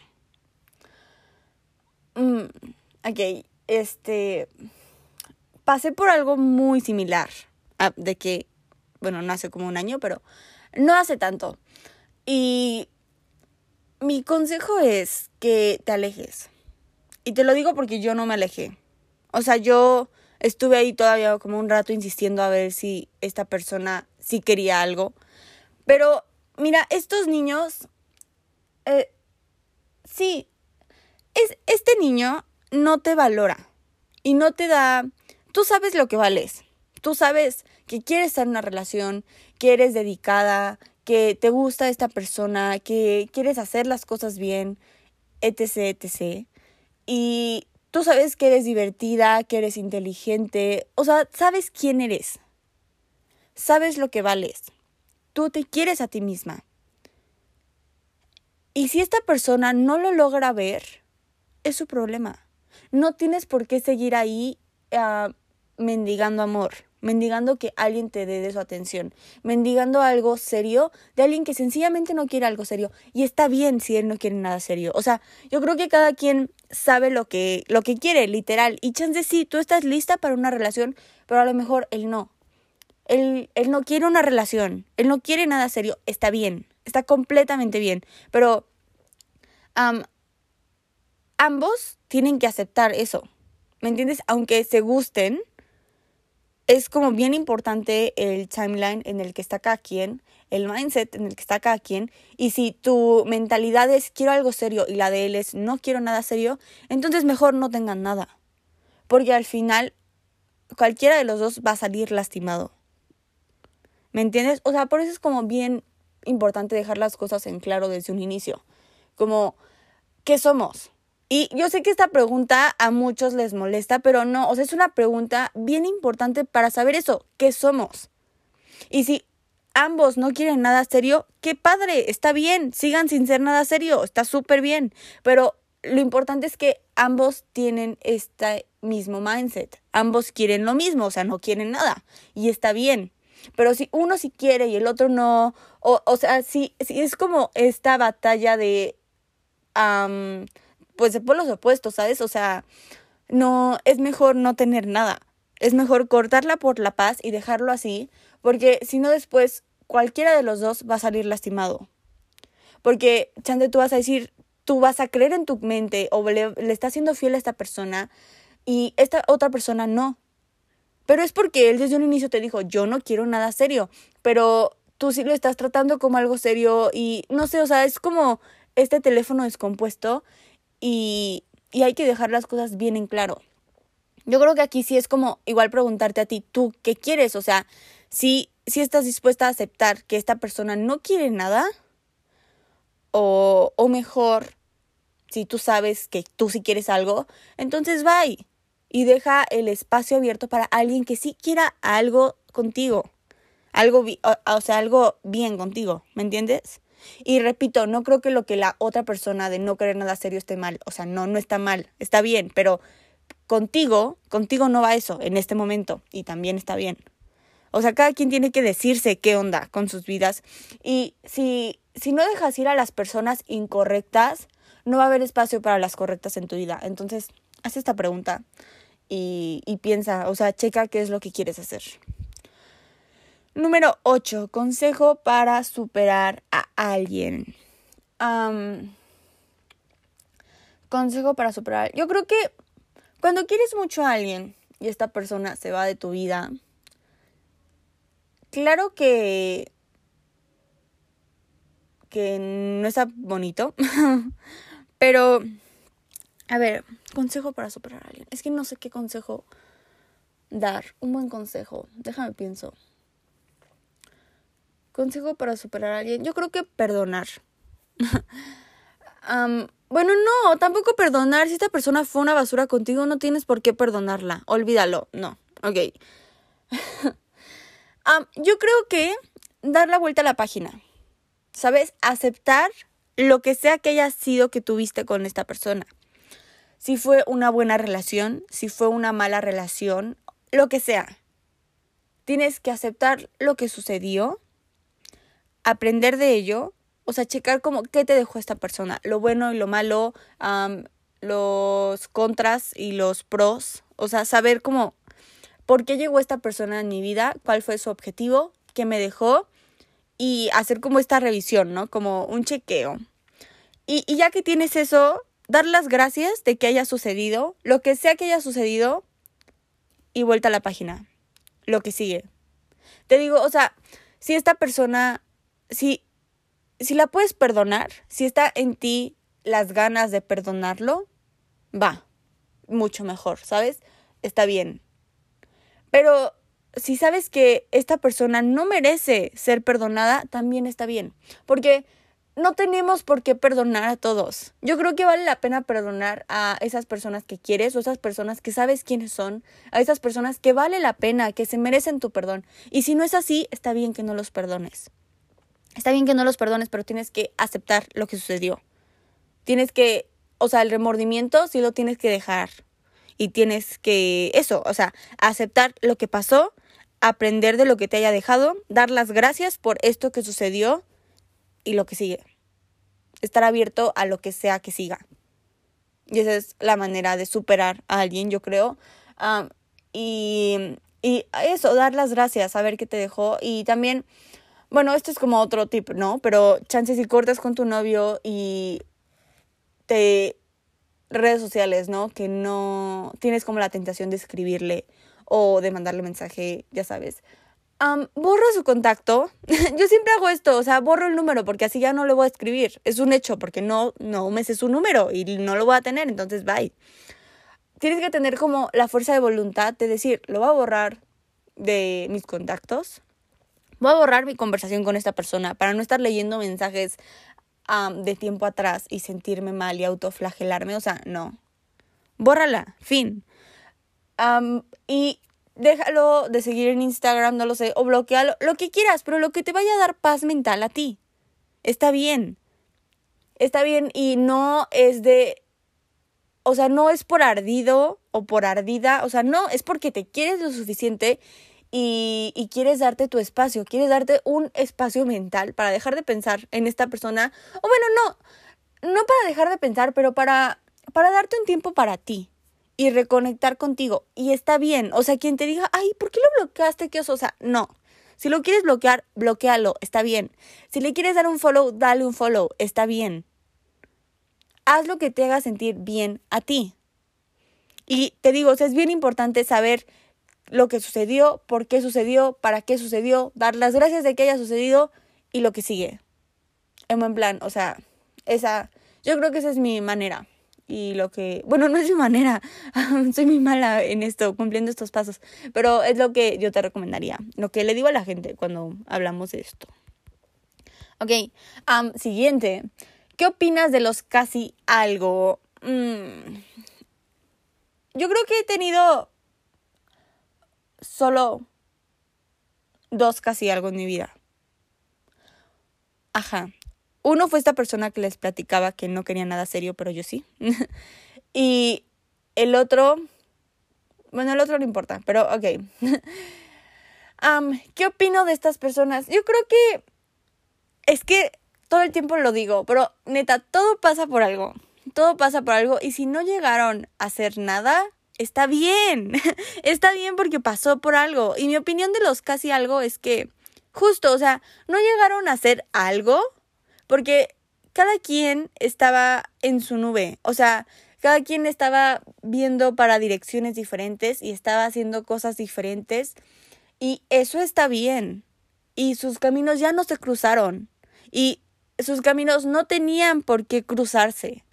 Mm, ok, este... Pasé por algo muy similar. De que, bueno, no hace como un año, pero no hace tanto. Y mi consejo es que te alejes. Y te lo digo porque yo no me alejé. O sea, yo estuve ahí todavía como un rato insistiendo a ver si esta persona sí quería algo. Pero, mira, estos niños, eh, sí, es, este niño no te valora y no te da, tú sabes lo que vales. Tú sabes que quieres estar en una relación, que eres dedicada, que te gusta esta persona, que quieres hacer las cosas bien, etc., etc. Y tú sabes que eres divertida, que eres inteligente, o sea, sabes quién eres. Sabes lo que vales. Tú te quieres a ti misma. Y si esta persona no lo logra ver, es su problema. No tienes por qué seguir ahí uh, mendigando amor mendigando que alguien te dé de su atención, mendigando algo serio de alguien que sencillamente no quiere algo serio. Y está bien si él no quiere nada serio. O sea, yo creo que cada quien sabe lo que, lo que quiere, literal. Y chance sí, tú estás lista para una relación, pero a lo mejor él no. Él, él no quiere una relación, él no quiere nada serio. Está bien, está completamente bien. Pero ambos tienen que aceptar eso. ¿Me entiendes? Aunque se gusten, es como bien importante el timeline en el que está cada quien, el mindset en el que está cada quien. Y si tu mentalidad es quiero algo serio y la de él es no quiero nada serio, entonces mejor no tengan nada. Porque al final cualquiera de los dos va a salir lastimado. ¿Me entiendes? O sea, por eso es como bien importante dejar las cosas en claro desde un inicio. Como, ¿qué somos? Y yo sé que esta pregunta a muchos les molesta, pero no, o sea, es una pregunta bien importante para saber eso, ¿qué somos? Y si ambos no quieren nada serio, qué padre, está bien, sigan sin ser nada serio, está súper bien, pero lo importante es que ambos tienen este mismo mindset, ambos quieren lo mismo, o sea, no quieren nada, y está bien. Pero si uno sí quiere y el otro no, o, o sea, si, si es como esta batalla de pues de los opuestos, ¿sabes? O sea, no, es mejor no tener nada. Es mejor cortarla por la paz y dejarlo así, porque si no después cualquiera de los dos va a salir lastimado. Porque, Chande, tú vas a decir, tú vas a creer en tu mente o le, le estás siendo fiel a esta persona y esta otra persona no. Pero es porque él desde un inicio te dijo, yo no quiero nada serio, pero tú sí lo estás tratando como algo serio y no sé, o sea, es como este teléfono descompuesto y, y hay que dejar las cosas bien en claro. Yo creo que aquí sí es como igual preguntarte a ti, ¿tú qué quieres? O sea, si, si estás dispuesta a aceptar que esta persona no quiere nada, o, o mejor, si tú sabes que tú sí quieres algo, entonces bye y deja el espacio abierto para alguien que sí quiera algo contigo. Algo, o sea, algo bien contigo, ¿me entiendes? Y repito, no creo que lo que la otra persona de no querer nada serio esté mal. O sea, no, no está mal, está bien, pero contigo, contigo no va eso en este momento y también está bien. O sea, cada quien tiene que decirse qué onda con sus vidas. Y si, si no dejas ir a las personas incorrectas, no va a haber espacio para las correctas en tu vida. Entonces, haz esta pregunta y, y piensa, o sea, checa qué es lo que quieres hacer. Número 8. Consejo para superar a alguien. consejo para superar. Yo creo que cuando quieres mucho a alguien y esta persona se va de tu vida, claro que que no está bonito, [LAUGHS] pero a ver, consejo para superar a alguien. Es que no sé qué consejo dar. Un buen consejo. Déjame pienso. Consejo para superar a alguien. Yo creo que perdonar. [LAUGHS] bueno, no, tampoco perdonar. Si esta persona fue una basura contigo, no tienes por qué perdonarla. Olvídalo. No. Ok. [LAUGHS] yo creo que dar la vuelta a la página. ¿Sabes? Aceptar lo que sea que haya sido que tuviste con esta persona. si fue una buena relación, si fue una mala relación, lo que sea. Tienes que aceptar lo que sucedió, aprender de ello, o sea, checar como qué te dejó esta persona, lo bueno y lo malo, los contras y los pros, o sea, saber cómo, por qué llegó esta persona en mi vida, cuál fue su objetivo, qué me dejó y hacer como esta revisión, ¿no? Como un chequeo. Y, y ya que tienes eso, dar las gracias de que haya sucedido, lo que sea que haya sucedido, y vuelta a la página. Lo que sigue. Te digo, o sea, si esta persona, si, si la puedes perdonar, si está en ti las ganas de perdonarlo, va, mucho mejor, ¿sabes? Está bien. Pero si sabes que esta persona no merece ser perdonada, también está bien. Porque no tenemos por qué perdonar a todos. Yo creo que vale la pena perdonar a esas personas que quieres o esas personas que sabes quiénes son, a esas personas que vale la pena, que se merecen tu perdón. Y si no es así, está bien que no los perdones. Está bien que no los perdones, pero tienes que aceptar lo que sucedió. Tienes que, o sea, el remordimiento sí lo tienes que dejar. Y tienes que, eso, o sea, aceptar lo que pasó, aprender de lo que te haya dejado, dar las gracias por esto que sucedió y lo que sigue. Estar abierto a lo que sea que siga. Y esa es la manera de superar a alguien, yo creo. y, y eso, dar las gracias, saber qué te dejó. Y también, bueno, esto es como otro tip, ¿no? Pero chances si cortas con tu novio y te redes sociales, ¿no? Que no tienes como la tentación de escribirle o de mandarle mensaje, ya sabes borro su contacto. [LAUGHS] Yo siempre hago esto, o sea, borro el número porque así ya no le voy a escribir. Es un hecho porque no, no me sé su número y no lo voy a tener, entonces bye. Tienes que tener como la fuerza de voluntad de decir, lo voy a borrar de mis contactos. Voy a borrar mi conversación con esta persona para no estar leyendo mensajes de tiempo atrás y sentirme mal y autoflagelarme. O sea, no. Bórrala, fin. y déjalo de seguir en Instagram, no lo sé, o bloquealo, lo que quieras, pero lo que te vaya a dar paz mental a ti. Está bien. Está bien y no es de, o sea, no es por ardido o por ardida, o sea, no, es porque te quieres lo suficiente y, quieres darte tu espacio, quieres darte un espacio mental para dejar de pensar en esta persona, o bueno, no, no para dejar de pensar, pero para, para darte un tiempo para ti y reconectar contigo. Y está bien. O sea, quien te diga, ay, ¿por qué lo bloqueaste? ¿Qué oso? O sea, no. Si lo quieres bloquear, bloquealo. Está bien. Si le quieres dar un follow, dale un follow. Está bien. Haz lo que te haga sentir bien a ti. Y te digo, o sea, es bien importante saber lo que sucedió, por qué sucedió, para qué sucedió, dar las gracias de que haya sucedido y lo que sigue. En buen plan, o sea, esa, yo creo que esa es mi manera y lo que, bueno, no es mi manera, [LAUGHS] soy muy mala en esto, cumpliendo estos pasos, pero es lo que yo te recomendaría, lo que le digo a la gente cuando hablamos de esto. Ok, siguiente, ¿qué opinas de los casi algo? Mm, yo creo que he tenido solo dos casi algo en mi vida. Ajá. Uno fue esta persona que les platicaba que no quería nada serio, pero yo sí. [LAUGHS] y el otro, bueno, el otro no importa, pero ok. [LAUGHS] ¿Qué opino de estas personas? Yo creo que es que todo el tiempo lo digo, pero neta, todo pasa por algo. Todo pasa por algo y si no llegaron a hacer nada, está bien. [LAUGHS] está bien porque pasó por algo. Y mi opinión de los casi algo es que, justo, o sea, no llegaron a hacer algo, porque cada quien estaba en su nube, o sea, cada quien estaba viendo para direcciones diferentes y estaba haciendo cosas diferentes y eso está bien. Y sus caminos ya no se cruzaron y sus caminos no tenían por qué cruzarse.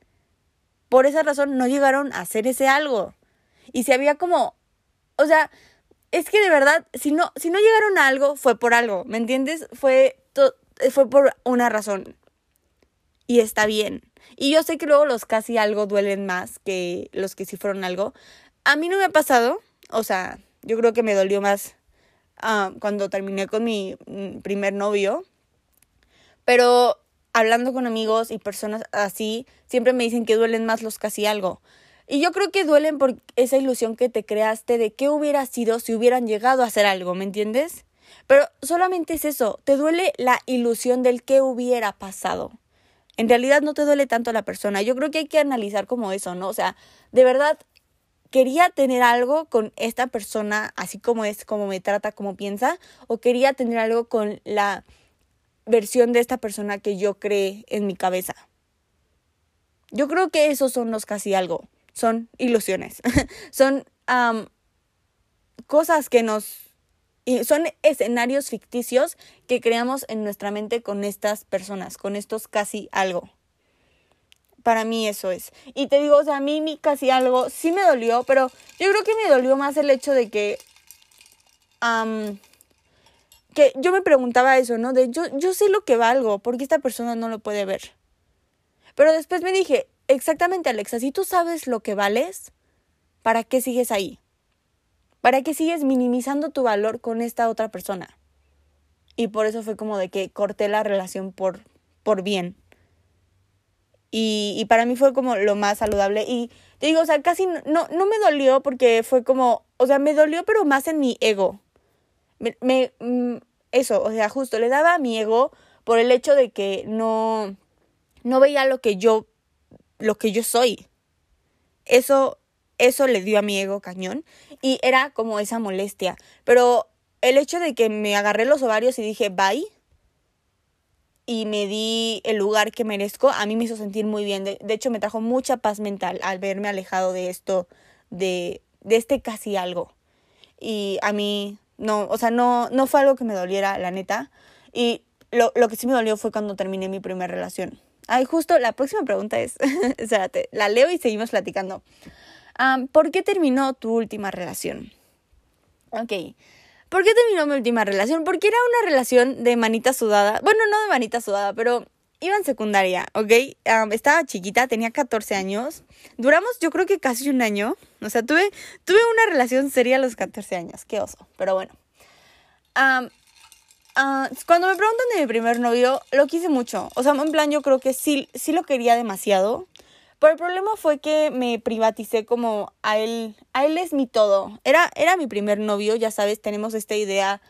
Por esa razón no llegaron a hacer ese algo. Y si había como, o sea, es que de verdad, si no, si no llegaron a algo, fue por algo, ¿me entiendes? Fue, fue por una razón y está bien. Y yo sé que luego los casi algo duelen más que los que sí fueron algo. A mí no me ha pasado, o sea, yo creo que me dolió más ah, cuando terminé con mi mm, primer novio. Pero hablando con amigos y personas así, siempre me dicen que duelen más los casi algo. Y yo creo que duelen por esa ilusión que te creaste de qué hubiera sido si hubieran llegado a hacer algo, ¿me entiendes? Pero solamente es eso, te duele la ilusión del qué hubiera pasado. En realidad no te duele tanto la persona. Yo creo que hay que analizar como eso, ¿no? O sea, de verdad quería tener algo con esta persona así como es, como me trata, como piensa, o quería tener algo con la versión de esta persona que yo creé en mi cabeza. Yo creo que esos son los casi algo, son ilusiones, [LAUGHS] son cosas que nos... son escenarios ficticios que creamos en nuestra mente con estas personas, con estos casi algo. Para mí eso es. Y te digo, o sea, a mí ni casi algo sí me dolió, pero yo creo que me dolió más el hecho de que que yo me preguntaba eso, ¿no? De yo, yo sé lo que valgo, porque esta persona no lo puede ver. Pero después me dije, exactamente Alexa, si tú sabes lo que vales, ¿para qué sigues ahí? ¿Para qué sigues minimizando tu valor con esta otra persona? Y por eso fue como de que corté la relación por, por bien. Y, y para mí fue como lo más saludable. Y te digo, o sea, casi no, no me dolió porque fue como, o sea, me dolió pero más en mi ego me, mm, eso, o sea, justo le daba a mi ego por el hecho de que no, no veía lo que yo, lo que yo soy. Eso, eso le dio a mi ego cañón y era como esa molestia. Pero el hecho de que me agarré los ovarios y dije bye y me di el lugar que merezco, a mí me hizo sentir muy bien. De, hecho, me trajo mucha paz mental al verme alejado de esto, de, de este casi algo. Y a mí no, o sea, no, no fue algo que me doliera, la neta. Y lo, lo que sí me dolió fue cuando terminé mi primera relación. Ay, justo la próxima pregunta es, [LAUGHS] espérate, la leo y seguimos platicando. ¿Por qué terminó tu última relación? Ok. ¿Por qué terminó mi última relación? Porque era una relación de manita sudada. Bueno, no de manita sudada, pero iba en secundaria, ¿ok? estaba chiquita, tenía 14 años. Duramos yo creo que casi un año. O sea, tuve, tuve una relación seria a los 14 años. Qué oso, pero bueno. Ah, cuando me preguntan de mi primer novio, lo quise mucho. O sea, en plan yo creo que sí, sí lo quería demasiado. Pero el problema fue que me privaticé como a él, a él es mi todo. Era, era mi primer novio, ya sabes, tenemos esta idea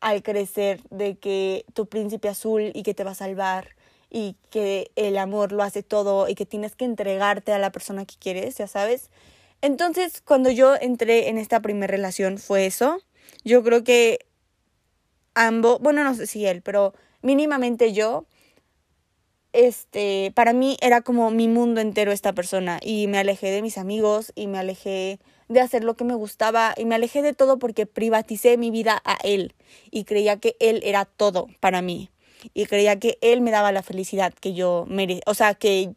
al crecer de que tu príncipe azul y que te va a salvar y que el amor lo hace todo y que tienes que entregarte a la persona que quieres, ya sabes. Entonces, cuando yo entré en esta primera relación fue eso. Yo creo que ambos, bueno, no sé si él, pero mínimamente yo, este, para mí era como mi mundo entero esta persona y me alejé de mis amigos y me alejé de hacer lo que me gustaba y me alejé de todo porque privaticé mi vida a él y creía que él era todo para mí y creía que él me daba la felicidad que yo merecía, o sea, que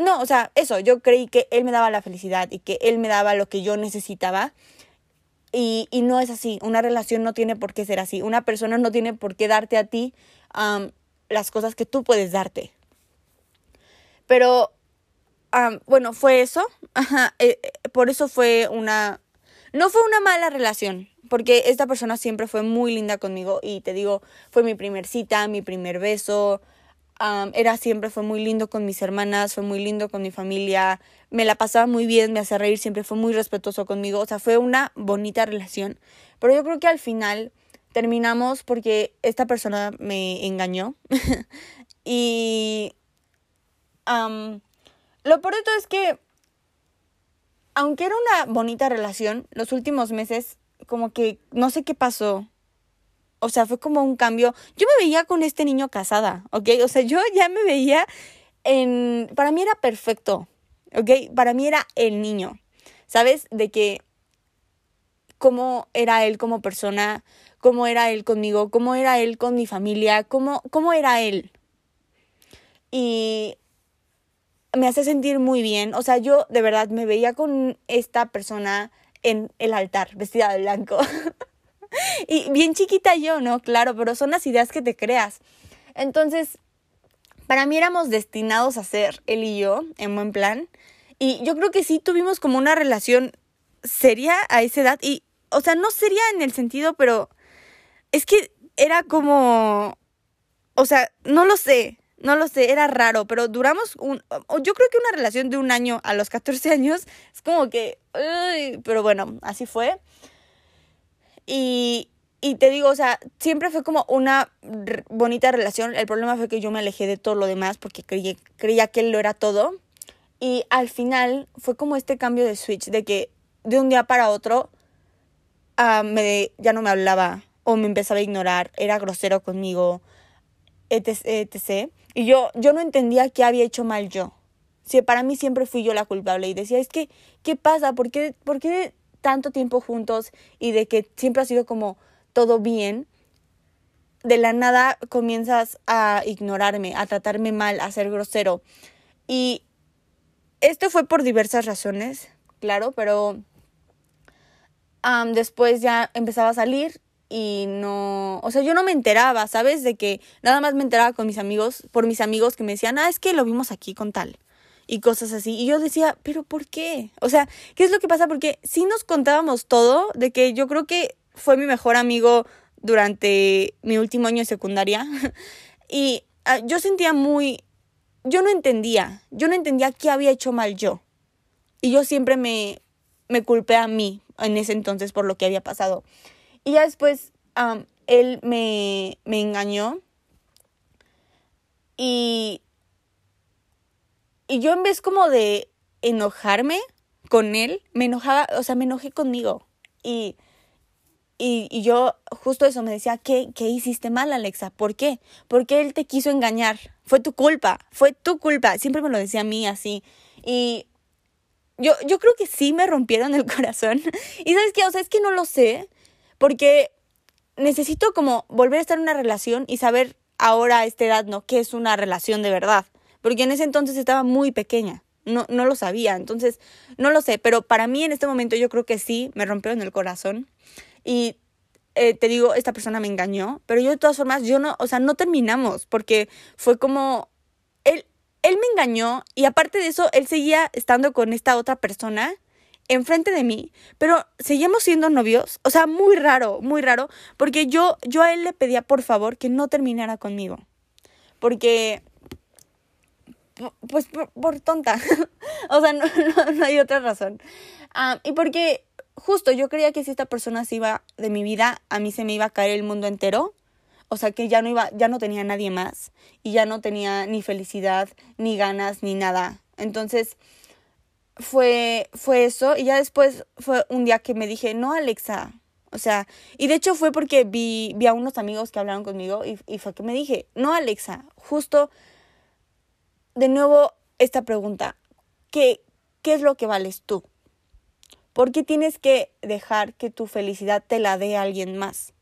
no, o sea, eso, yo creí que él me daba la felicidad y que él me daba lo que yo necesitaba. Y, y no es así, una relación no tiene por qué ser así, una persona no tiene por qué darte a ti las cosas que tú puedes darte. Pero, bueno, fue eso, [LAUGHS] eh, eh, por eso fue una, no fue una mala relación, porque esta persona siempre fue muy linda conmigo y te digo, fue mi primer cita, mi primer beso, era siempre, fue muy lindo con mis hermanas, fue muy lindo con mi familia, me la pasaba muy bien, me hacía reír, siempre fue muy respetuoso conmigo, o sea, fue una bonita relación, pero yo creo que al final terminamos porque esta persona me engañó [LAUGHS] y lo peor de todo es que aunque era una bonita relación, los últimos meses como que no sé qué pasó. O sea, fue como un cambio. Yo me veía con este niño casada, ¿ok? O sea, yo ya me veía en... Para mí era perfecto, ¿ok? Para mí era el niño, ¿sabes? De que cómo era él como persona, cómo era él conmigo, cómo era él con mi familia, cómo, cómo era él. Y me hace sentir muy bien. O sea, yo de verdad me veía con esta persona en el altar, vestida de blanco. [LAUGHS] [LAUGHS] y bien chiquita yo, ¿no? Claro, pero son las ideas que te creas. Entonces, para mí éramos destinados a ser él y yo, en buen plan. Y yo creo que sí tuvimos como una relación seria a esa edad. Y, o sea, no seria en el sentido, pero es que era como, o sea, no lo sé. no lo sé, era raro, pero duramos un, yo creo que una relación de un año a los 14 años es como que, pero bueno, así fue. Y, y te digo, o sea, siempre fue como una bonita relación. El problema fue que yo me alejé de todo lo demás porque creía, creía que él lo era todo. Y al final fue como este cambio de switch, de que de un día para otro uh, me, ya no me hablaba o me empezaba a ignorar, era grosero conmigo, etc. etc. Y yo, yo no entendía qué había hecho mal yo. Si para mí siempre fui yo la culpable y decía, es que, ¿qué pasa? ¿Por qué, ¿Por qué tanto tiempo juntos y de que siempre ha sido como todo bien? De la nada comienzas a ignorarme, a tratarme mal, a ser grosero. Y esto fue por diversas razones, claro, pero después ya empezaba a salir y no, o sea, yo no me enteraba, ¿sabes? De que nada más me enteraba con mis amigos, por mis amigos que me decían, ah, es que lo vimos aquí con tal y cosas así. Y yo decía, pero ¿por qué? O sea, ¿qué es lo que pasa? Porque sí nos contábamos todo, de que yo creo que fue mi mejor amigo durante mi último año de secundaria. [LAUGHS] y ah, yo sentía muy, yo no entendía, yo no entendía qué había hecho mal yo. Y yo siempre me, me culpé a mí en ese entonces por lo que había pasado. Y ya después él me, me engañó y, y yo en vez como de enojarme con él, me enojaba, o sea, me enojé conmigo. Y, y, yo justo eso me decía, ¿qué, ¿qué hiciste mal, Alexa? ¿Por qué? Porque él te quiso engañar. Fue tu culpa, fue tu culpa. Siempre me lo decía a mí así. Y yo, yo creo que sí me rompieron el [LAUGHS] corazón. Y sabes qué, o sea, es que no lo sé, porque necesito como volver a estar en una relación y saber ahora a esta edad, ¿no? ¿Qué es una relación de verdad? Porque en ese entonces estaba muy pequeña, no, no lo sabía, entonces no lo sé, pero para mí en este momento yo creo que sí, me rompieron el corazón. Y eh, te digo, esta persona me engañó, pero yo de todas formas, yo no, o sea, no terminamos, porque fue como, él, él me engañó y aparte de eso, él seguía estando con esta otra persona enfrente de mí, pero seguíamos siendo novios, o sea, muy raro, muy raro, porque yo, yo a él le pedía por favor que no terminara conmigo, porque, pues por, tonta, [LAUGHS] o sea, [LAUGHS] no, no, hay otra razón, ah, y porque justo yo creía que si esta persona se iba de mi vida, a mí se me iba a caer el mundo entero, o sea que ya no iba, ya no tenía nadie más y ya no tenía ni felicidad, ni ganas, ni nada. Entonces fue, fue eso y ya después fue un día que me dije, no Alexa, o sea, y de hecho fue porque vi, vi a unos amigos que hablaron conmigo y, y fue que me dije, no Alexa, justo de nuevo esta pregunta, ¿qué, ¿qué es lo que vales tú? ¿Por qué tienes que dejar que tu felicidad te la dé alguien más?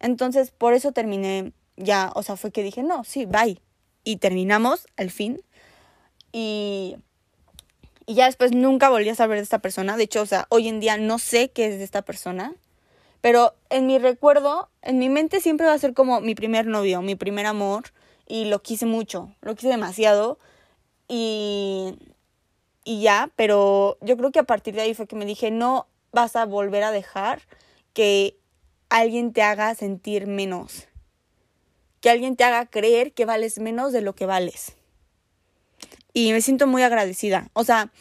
Entonces, por eso terminé ya, o sea, fue que dije, no, sí, bye. Y terminamos al fin. Y, y ya después nunca volví a saber de esta persona. De hecho, o sea, hoy en día no sé qué es de esta persona. Pero en mi recuerdo, en mi mente siempre va a ser como mi primer novio, mi primer amor. Y lo quise mucho, lo quise demasiado. Y, y ya, pero yo creo que a partir de ahí fue que me dije, no vas a volver a dejar que alguien te haga sentir menos. Que alguien te haga creer que vales menos de lo que vales. Y me siento muy agradecida. O sea,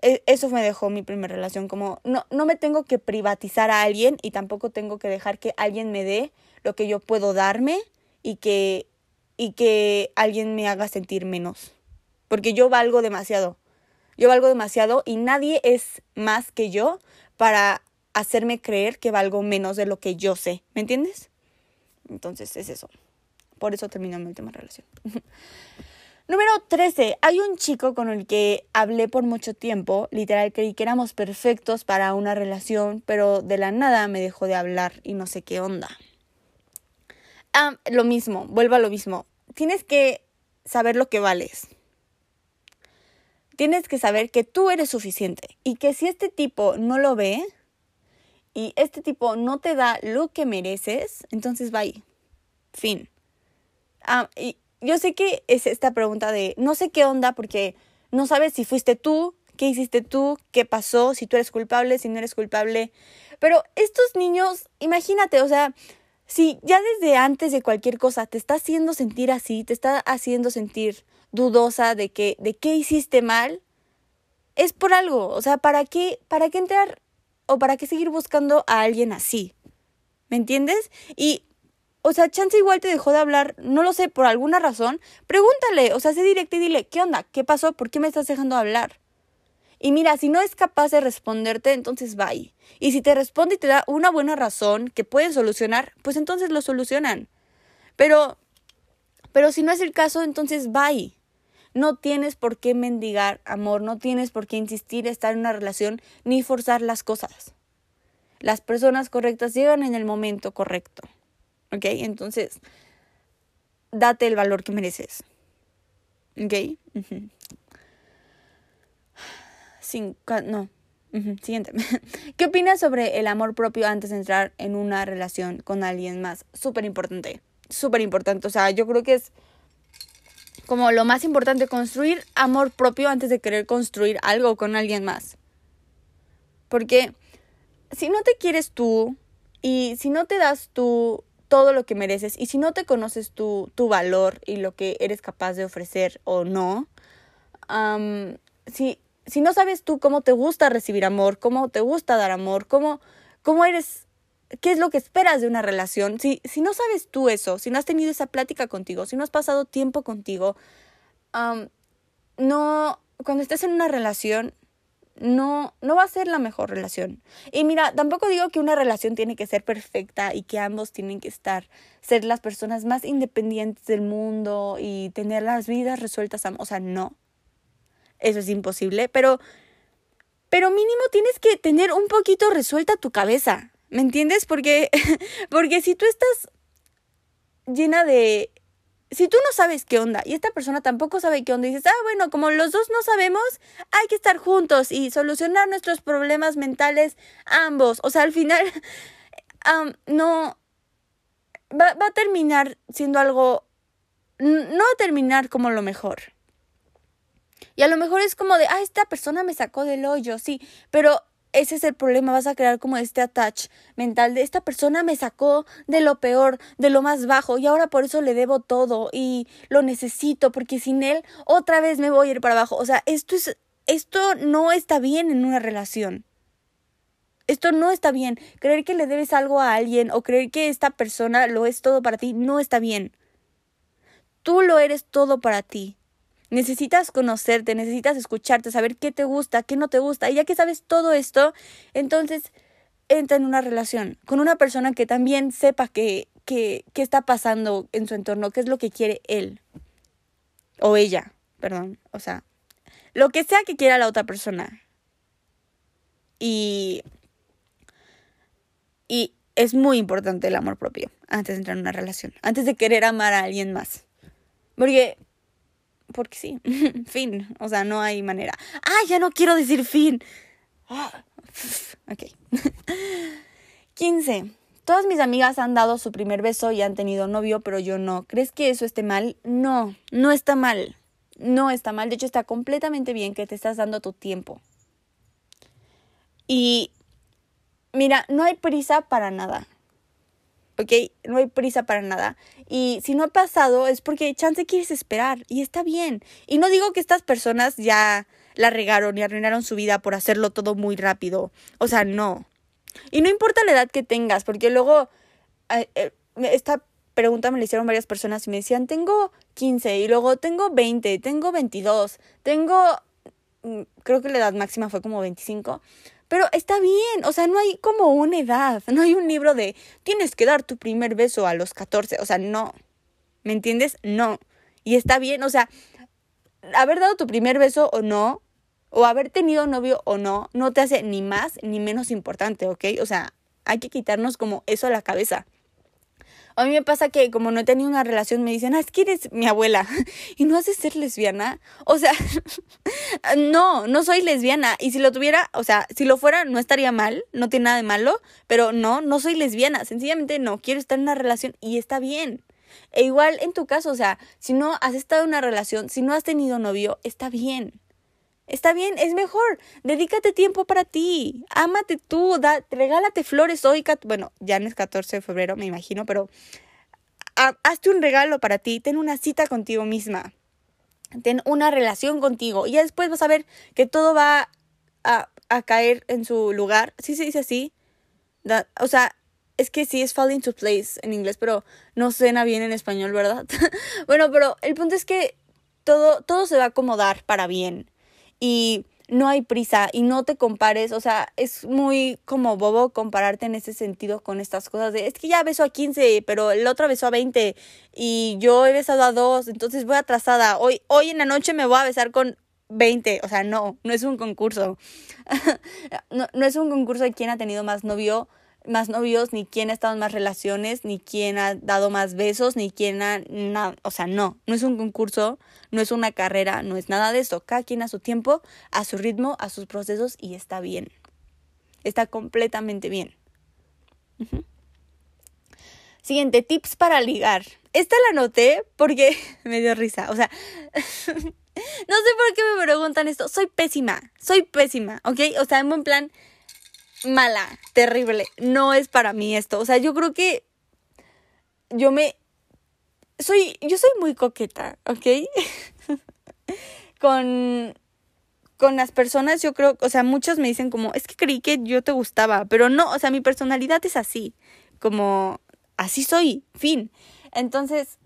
e, eso me dejó mi primera relación. Como no, no me tengo que privatizar a alguien y tampoco tengo que dejar que alguien me dé lo que yo puedo darme y que, y que alguien me haga sentir menos. Porque yo valgo demasiado. Yo valgo demasiado y nadie es más que yo para hacerme creer que valgo menos de lo que yo sé. ¿Me entiendes? Entonces es eso. Por eso terminó mi última relación. [LAUGHS] Número 13. Hay un chico con el que hablé por mucho tiempo. Literal, creí que éramos perfectos para una relación, pero de la nada me dejó de hablar y no sé qué onda. Ah, lo mismo, vuelvo a lo mismo. Tienes que saber lo que vales. Tienes que saber que tú eres suficiente y que si este tipo no lo ve, y este tipo no te da lo que mereces, entonces bye. Fin. Ah, y yo sé que es esta pregunta de no sé qué onda porque no sabes si fuiste tú, qué hiciste tú, qué pasó, si tú eres culpable, si no eres culpable. Pero estos niños, imagínate, o sea, si ya desde antes de cualquier cosa te está haciendo sentir así, te está haciendo sentir dudosa de que de qué hiciste mal, es por algo, o sea, ¿para qué para qué entrar o para qué seguir buscando a alguien así? ¿Me entiendes? Y o sea, chance igual te dejó de hablar, no lo sé, por alguna razón, pregúntale, o sea, sé directo y dile, ¿qué onda? ¿Qué pasó? ¿Por qué me estás dejando hablar? Y mira, si no es capaz de responderte, entonces bye. Y si te responde y te da una buena razón que pueden solucionar, pues entonces lo solucionan. Pero, pero si no es el caso, entonces bye. No tienes por qué mendigar amor, no tienes por qué insistir en estar en una relación ni forzar las cosas. Las personas correctas llegan en el momento correcto. ¿Ok? Entonces, date el valor que mereces. ¿Ok? no. Siguiente. [LAUGHS] ¿Qué opinas sobre el amor propio antes de entrar en una relación con alguien más? Súper importante. Súper importante. O sea, yo creo que es como lo más importante construir amor propio antes de querer construir algo con alguien más. Porque si no te quieres tú y si no te das tú todo lo que mereces y si no te conoces tu, tu valor y lo que eres capaz de ofrecer o no, si si no sabes tú cómo te gusta recibir amor, cómo te gusta dar amor, cómo, cómo eres, qué es lo que esperas de una relación, si, si no sabes tú eso, si no has tenido esa plática contigo, si no has pasado tiempo contigo, no, cuando estés en una relación, no, no va a ser la mejor relación. Y mira, tampoco digo que una relación tiene que ser perfecta y que ambos tienen que estar, ser las personas más independientes del mundo y tener las vidas resueltas. O sea, no eso es imposible, pero, pero mínimo tienes que tener un poquito resuelta tu cabeza, ¿me entiendes? Porque, [LAUGHS] porque si tú estás llena de... Si tú no sabes qué onda y esta persona tampoco sabe qué onda y dices, ah, bueno, como los dos no sabemos, hay que estar juntos y solucionar nuestros problemas mentales ambos. O sea, al final, [LAUGHS] no, va, va a terminar siendo algo, no va a terminar como lo mejor. Y a lo mejor es como de, ah, esta persona me sacó del hoyo, sí, pero ese es el problema, vas a crear como este attach mental de esta persona me sacó de lo peor, de lo más bajo y ahora por eso le debo todo y lo necesito porque sin él otra vez me voy a ir para abajo. O sea, esto es esto no está bien en una relación. Esto no está bien. Creer que le debes algo a alguien o creer que esta persona lo es todo para ti no está bien. Tú lo eres todo para ti. Necesitas conocerte, necesitas escucharte, saber qué te gusta, qué no te gusta. Y ya que sabes todo esto, entonces entra en una relación con una persona que también sepa qué que, está pasando en su entorno, qué es lo que quiere él o ella, perdón. O sea, lo que sea que quiera la otra persona. Y, y es muy importante el amor propio antes de entrar en una relación, antes de querer amar a alguien más. Porque porque sí, [LAUGHS] fin, o sea, no hay manera. Ah, ya no quiero decir fin. Ah, ok. [LAUGHS] 15. Todas mis amigas han dado su primer beso y han tenido novio, pero yo no. ¿Crees que eso esté mal? No, no está mal. No está mal. De hecho, está completamente bien que te estás dando tu tiempo. Y mira, no hay prisa para nada. ¿Ok? No hay prisa para nada. Y si no ha pasado es porque chance quieres esperar y está bien. Y no digo que estas personas ya la regaron y arruinaron su vida por hacerlo todo muy rápido. O sea, no. Y no importa la edad que tengas, porque luego eh, esta pregunta me la hicieron varias personas y me decían, tengo 15 y luego tengo 20, tengo 22, tengo, mm, creo que la edad máxima fue como 25. Pero está bien, o sea, no hay como una edad, no hay un libro de tienes que dar tu primer beso a los 14, o sea, no. ¿Me entiendes? No. Y está bien, o sea, haber dado tu primer beso o no, o haber tenido novio o no, no te hace ni más ni menos importante, ¿ok? O sea, hay que quitarnos como eso a la cabeza. A mí me pasa que como no he tenido una relación, me dicen, ah, es que eres mi abuela [LAUGHS] y no haces ser lesbiana. O sea, [LAUGHS] no, no soy lesbiana. Y si lo tuviera, o sea, si lo fuera, no estaría mal, no tiene nada de malo, pero no, no soy lesbiana. Sencillamente no, quiero estar en una relación y está bien. E igual en tu caso, o sea, si no has estado en una relación, si no has tenido novio, está bien. Está bien, es mejor. Dedícate tiempo para ti. Ámate tú. Regálate flores hoy. Bueno, ya no es 14 de febrero, me imagino, pero hazte un regalo para ti. Ten una cita contigo misma. Ten una relación contigo. Y ya después vas a ver que todo va a, a caer en su lugar. Sí se dice así. o sea, es que sí es fall into place en inglés, pero no suena bien en español, ¿verdad? [LAUGHS] bueno, pero el punto es que todo, todo se va a acomodar para bien y no hay prisa y no te compares, o sea, es muy como bobo compararte en ese sentido con estas cosas de, es que ya beso a 15, pero el otro besó a 20 y yo he besado a 2, entonces voy atrasada, hoy, hoy en la noche me voy a besar con 20, o sea, no, no es un concurso, [LAUGHS] no, no es un concurso de quién ha tenido más novio más novios, ni quién ha estado en más relaciones, ni quién ha dado más besos, ni quién ha nada, o sea, no, no es un concurso, no es una carrera, no es nada de eso. Cada quien a su tiempo, a su ritmo, a sus procesos y está bien. Está completamente bien. Siguiente, tips para ligar. Esta la noté porque [LAUGHS] me dio risa. O sea, [LAUGHS] no sé por qué me preguntan esto. Soy pésima, soy pésima, ¿ok? O sea, en buen plan, mala, terrible. No es para mí esto. O sea, yo creo que yo me... Soy, yo soy muy coqueta, ¿ok? [LAUGHS] con, con las personas yo creo, o sea, muchos me dicen como, es que creí que yo te gustaba, pero no, o sea, mi personalidad es así, como, así soy, fin. Entonces,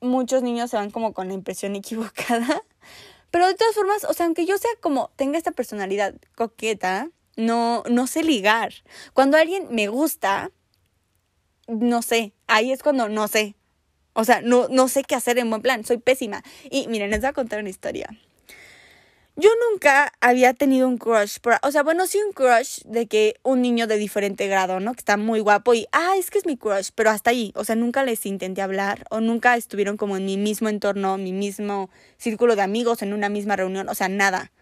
muchos niños se van como con la impresión [LAUGHS] equivocada. Pero de todas formas, o sea, aunque yo sea como, tenga esta personalidad coqueta, no, no sé ligar. Cuando alguien me gusta, no sé, ahí es cuando no sé. O sea, no, no sé qué hacer en buen plan, soy pésima. Y miren, les voy a contar una historia. Yo nunca había tenido un crush, por, o sea, bueno, sí un crush de que un niño de diferente grado, ¿no? Que está muy guapo y, ah, es que es mi crush, pero hasta ahí, o sea, nunca les intenté hablar o nunca estuvieron como en mi mismo entorno, mi mismo círculo de amigos, en una misma reunión, o sea, nada.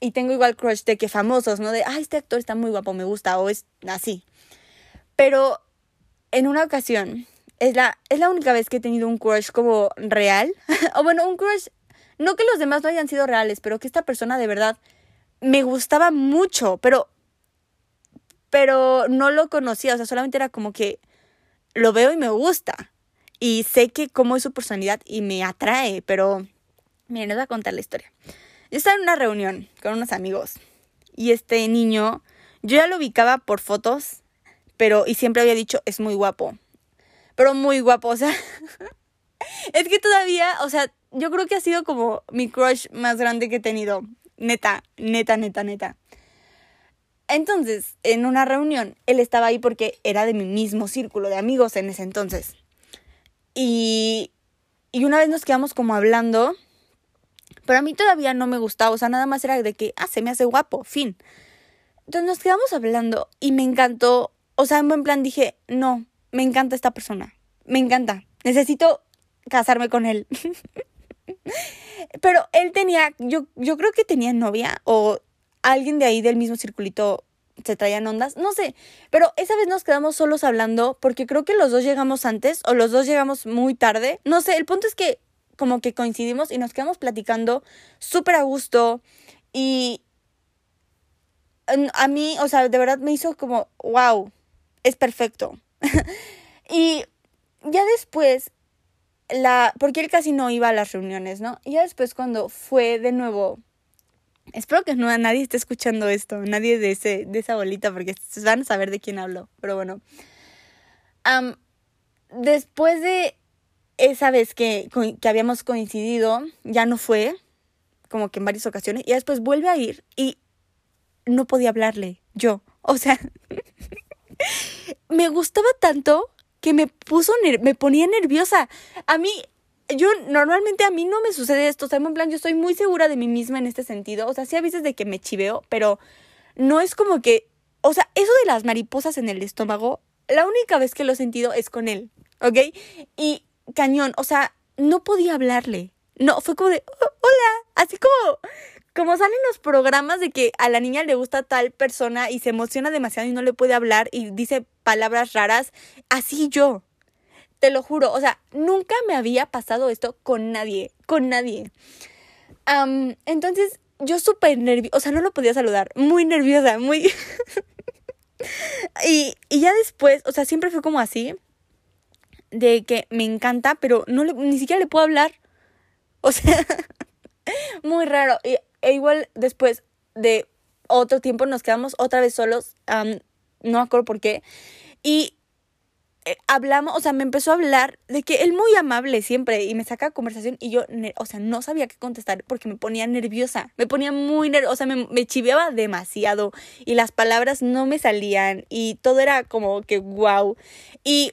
Y tengo igual crush de que famosos, ¿no? De, ah, este actor está muy guapo, me gusta, o es así. Pero en una ocasión, es la, es la única vez que he tenido un crush como real. [LAUGHS] o bueno, un crush, no que los demás no hayan sido reales, pero que esta persona de verdad me gustaba mucho, pero, pero no lo conocía, o sea, solamente era como que lo veo y me gusta. Y sé que cómo es su personalidad y me atrae, pero miren, les voy a contar la historia. Yo estaba en una reunión con unos amigos y este niño, yo ya lo ubicaba por fotos, pero y siempre había dicho, es muy guapo. Pero muy guapo, o sea, [LAUGHS] es que todavía, o sea, yo creo que ha sido como mi crush más grande que he tenido. Neta, neta, neta, neta. Entonces, en una reunión, él estaba ahí porque era de mi mismo círculo de amigos en ese entonces. Y, y una vez nos quedamos como hablando pero a mí todavía no me gustaba, o sea, nada más era de que, ah, se me hace guapo, fin. Entonces nos quedamos hablando y me encantó, o sea, en buen plan dije, no, me encanta esta persona, me encanta, necesito casarme con él. [LAUGHS] Pero él tenía, yo, yo creo que tenía novia o alguien de ahí del mismo circulito se traían ondas, no sé, pero esa vez nos quedamos solos hablando porque creo que los dos llegamos antes o los dos llegamos muy tarde, no sé, el punto es que como que coincidimos y nos quedamos platicando súper a gusto y a mí, o sea, de verdad me hizo como, wow, es perfecto. [LAUGHS] y ya después, la, porque él casi no iba a las reuniones, ¿no? Y ya después cuando fue de nuevo, espero que no nadie esté escuchando esto, nadie de, ese, de esa bolita, porque van a saber de quién hablo, pero bueno. después de esa vez que, que habíamos coincidido, ya no fue, como que en varias ocasiones, y después vuelve a ir y no podía hablarle, yo. O sea, [LAUGHS] me gustaba tanto que me puso, me ponía nerviosa. A mí, yo normalmente a mí no me sucede esto, o sea, en plan, yo estoy muy segura de mí misma en este sentido, o sea, sí a veces de que me chiveo, pero no es como que, o sea, eso de las mariposas en el estómago, la única vez que lo he sentido es con él, ¿ok? Y cañón, o sea, no podía hablarle. No, fue como de, oh, hola, así como, como salen los programas de que a la niña le gusta tal persona y se emociona demasiado y no le puede hablar y dice palabras raras, así yo. Te lo juro, o sea, nunca me había pasado esto con nadie, con nadie. entonces, yo súper nerviosa, o sea, no lo podía saludar, muy nerviosa, muy... [LAUGHS] y, y ya después, o sea, siempre fue como así, de que me encanta, pero no le, ni siquiera le puedo hablar. [LAUGHS] O sea, muy raro. Y, e igual después de otro tiempo nos quedamos otra vez solos, no me acuerdo por qué, y eh, hablamos, o sea, me empezó a hablar de que él muy amable siempre y me saca conversación y yo, o sea, no sabía qué contestar porque me ponía nerviosa, me ponía muy nerviosa, o sea, me, me chiveaba demasiado y las palabras no me salían y todo era como que wow. Y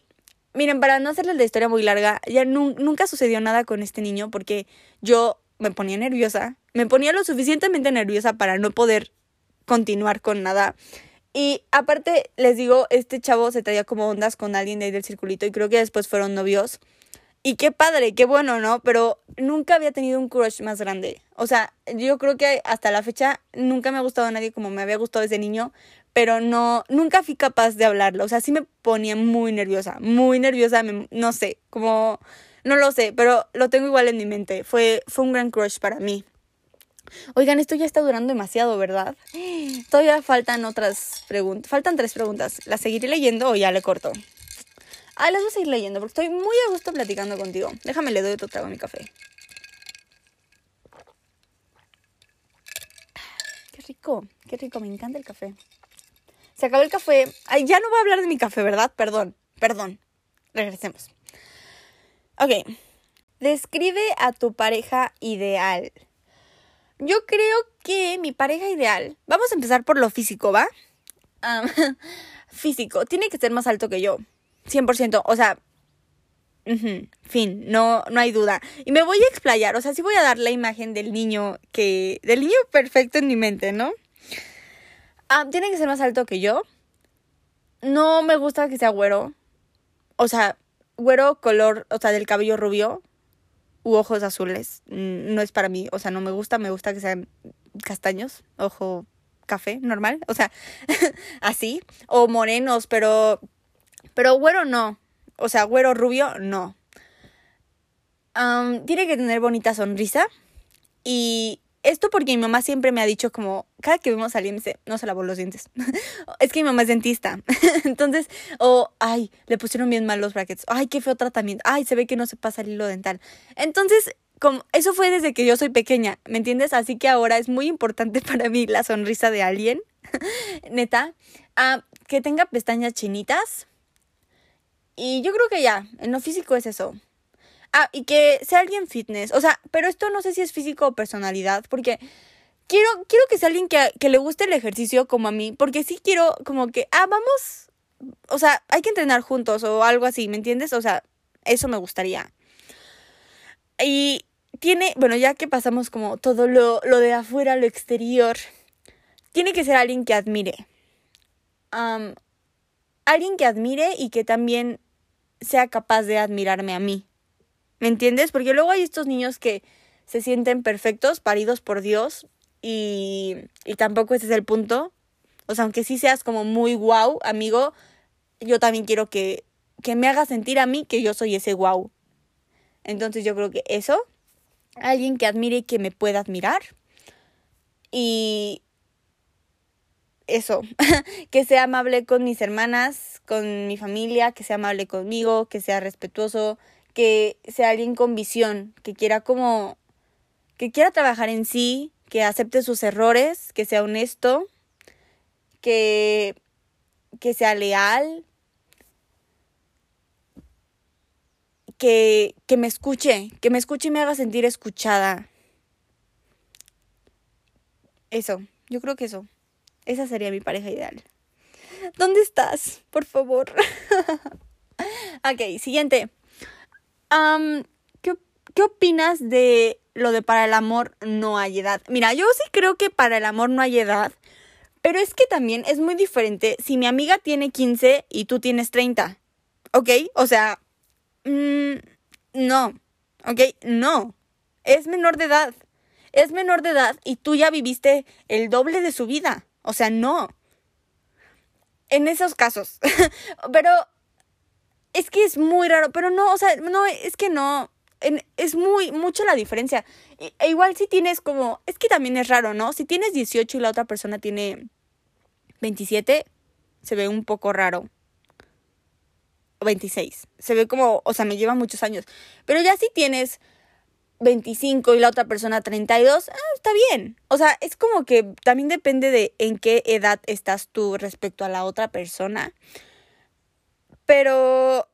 miren, para no hacerles la historia muy larga, ya nunca sucedió nada con este niño porque yo me ponía nerviosa, me ponía lo suficientemente nerviosa para no poder continuar con nada. Y aparte, les digo, este chavo se traía como ondas con alguien de ahí del circulito y creo que después fueron novios. Y qué padre, qué bueno, ¿no? Pero nunca había tenido un crush más grande. O sea, yo creo que hasta la fecha nunca me ha gustado a nadie como me había gustado desde niño, pero no, nunca fui capaz de hablarlo. O sea, sí me ponía muy nerviosa, muy nerviosa, no sé, como, no lo sé, pero lo tengo igual en mi mente. Fue, fue un gran crush para mí. Oigan, esto ya está durando demasiado, ¿verdad? [GASPS] Todavía faltan otras preguntas. Faltan tres preguntas. ¿Las seguiré leyendo o ya le corto? Ah, las voy a seguir leyendo porque estoy muy a gusto platicando contigo. Déjame le doy otro trago a mi café. Qué rico, qué rico, me encanta el café. Se acabó el café. Ay, ya no voy a hablar de mi café, ¿verdad? Perdón, perdón. Regresemos. Ok. Describe a tu pareja ideal. Yo creo que mi pareja ideal, vamos a empezar por lo físico, ¿va? [LAUGHS] físico, tiene que ser más alto que yo. 100%, o sea, fin, no, no hay duda. Y me voy a explayar, o sea, sí voy a dar la imagen del niño que, del niño perfecto en mi mente, ¿no? Ah, tiene que ser más alto que yo. No me gusta que sea güero. O sea, güero color, o sea, del cabello rubio u ojos azules. Mm, no es para mí, o sea, no me gusta, me gusta que sean castaños, ojo café, normal, o sea, [LAUGHS] así, o morenos, pero, pero güero no, o sea, güero rubio no. tiene que tener bonita sonrisa y esto porque mi mamá siempre me ha dicho como, cada que vemos a alguien dice, no se lavó los dientes. [LAUGHS] es que mi mamá es dentista. [LAUGHS] Entonces, o, ay, le pusieron bien mal los brackets. Ay, qué feo tratamiento. Ay, se ve que no se pasa el hilo dental. Entonces, como, eso fue desde que yo soy pequeña, ¿me entiendes? Así que ahora es muy importante [LAUGHS] para mí la sonrisa de alguien. Neta. Ah, que tenga pestañas chinitas. Y yo creo que ya, en lo físico es eso. Ah, y que sea alguien fitness. O sea, pero esto no sé si es físico o personalidad, porque quiero, quiero que sea alguien que, que le guste el ejercicio como a mí, porque sí quiero como que, ah, vamos, o sea, hay que entrenar juntos o algo así, ¿me entiendes? O sea, eso me gustaría. Y tiene, bueno, ya que pasamos como todo lo, lo de afuera, lo exterior, tiene que ser alguien que admire. alguien que admire y que también sea capaz de admirarme a mí. ¿Me entiendes? Porque luego hay estos niños que se sienten perfectos, paridos por Dios, y, y tampoco ese es el punto. O sea, aunque sí seas como muy guau, amigo, yo también quiero que, que me haga sentir a mí que yo soy ese guau. Entonces yo creo que eso, alguien que admire y que me pueda admirar. Y eso, [LAUGHS] que sea amable con mis hermanas, con mi familia, que sea amable conmigo, que sea respetuoso, que sea alguien con visión, que quiera como, que quiera trabajar en sí, que acepte sus errores, que sea honesto, que, que sea leal, que, que me escuche, que me escuche y me haga sentir escuchada. Eso, yo creo que eso. Esa sería mi pareja ideal. ¿Dónde estás? Por favor. [LAUGHS] ok, siguiente. ¿Qué, ¿Qué opinas de lo de para el amor no hay edad? Mira, yo sí creo que para el amor no hay edad, pero es que también es muy diferente si mi amiga tiene 15 y tú tienes 30. ¿Ok? O sea, mmm, no. ¿Ok? No. Es menor de edad. Es menor de edad y tú ya viviste el doble de su vida. O sea, no. En esos casos. [LAUGHS] pero es que es muy raro, pero no, o sea, no, es que no. es muy, mucho la diferencia. E igual si tienes como, es que también es raro, ¿no? Si tienes 18 y la otra persona tiene 27, se ve un poco raro. 26. Se ve como, o sea, me lleva muchos años. Pero ya si tienes 25 y la otra persona 32, ah, está bien. O sea, es como que también depende de en qué edad estás tú respecto a la otra persona. Pero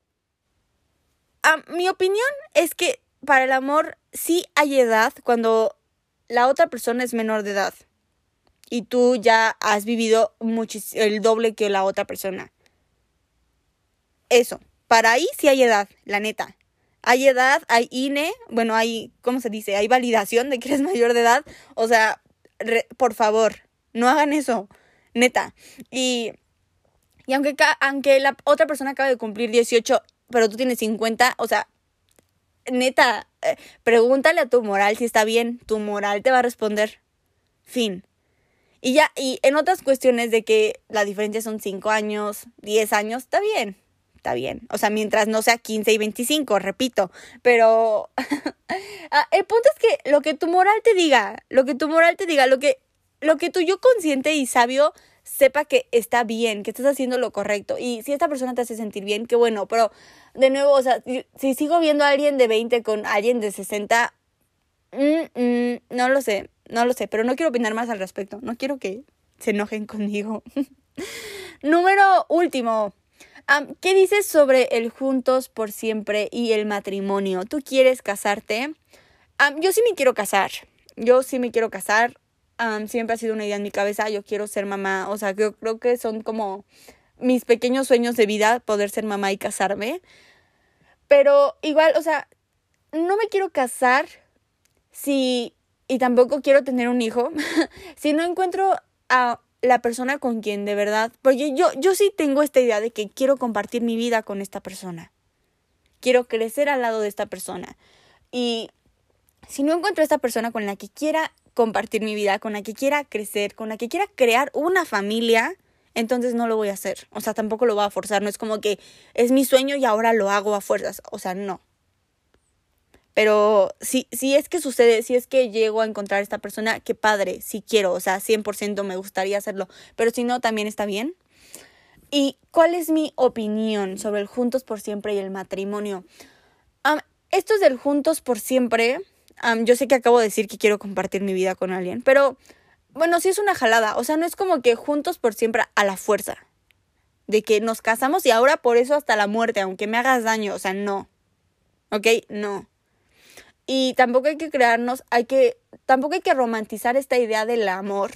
a, mi opinión es que para el amor sí hay edad cuando la otra persona es menor de edad y tú ya has vivido el doble que la otra persona. Eso, para ahí sí hay edad, la neta. Hay edad, hay INE, bueno, hay, ¿cómo se dice? Hay validación de que eres mayor de edad. O sea, por favor, no hagan eso, neta. Y, y aunque, aunque la otra persona acaba de cumplir 18, pero tú tienes 50, o sea, neta, eh, pregúntale a tu moral si está bien, tu moral te va a responder. Fin. Y ya, y en otras cuestiones de que la diferencia son 5 años, 10 años, está bien, está bien. O sea, mientras no sea 15 y 25, repito. Pero [LAUGHS] ah, el punto es que lo que tu moral te diga, lo que tu moral te diga, lo que, lo que tu yo consciente y sabio sepa que está bien, que estás haciendo lo correcto. Y si esta persona te hace sentir bien, qué bueno. Pero, de nuevo, o sea, si, sigo viendo a alguien de 20 con alguien de 60, mm, mm, no lo sé. No lo sé, pero no quiero opinar más al respecto. No quiero que se enojen conmigo. [LAUGHS] Número último. ¿Qué dices sobre el juntos por siempre y el matrimonio? ¿Tú quieres casarte? yo sí me quiero casar. Yo sí me quiero casar. Siempre ha sido una idea en mi cabeza. Yo quiero ser mamá. O sea, yo creo que son como mis pequeños sueños de vida poder ser mamá y casarme. Pero igual, o sea, no me quiero casar si y tampoco quiero tener un hijo [LAUGHS] si no encuentro a la persona con quien de verdad, porque yo, yo sí tengo esta idea de que quiero compartir mi vida con esta persona. Quiero crecer al lado de esta persona. Y si no encuentro a esta persona con la que quiera compartir mi vida, con la que quiera crecer, con la que quiera crear una familia, entonces no lo voy a hacer. O sea, tampoco lo voy a forzar. No es como que es mi sueño y ahora lo hago a fuerzas. O sea, no. Pero si, si es que sucede, si es que llego a encontrar a esta persona, qué padre, si quiero, o sea, 100% me gustaría hacerlo, pero si no, también está bien. ¿Y cuál es mi opinión sobre el juntos por siempre y el matrimonio? esto es del juntos por siempre. Yo sé que acabo de decir que quiero compartir mi vida con alguien, pero bueno, sí es una jalada. O sea, no es como que juntos por siempre a la fuerza. De que nos casamos y ahora por eso hasta la muerte, aunque me hagas daño. O sea, no. ¿Ok? No. Y tampoco hay que crearnos, hay que, tampoco hay que romantizar esta idea del amor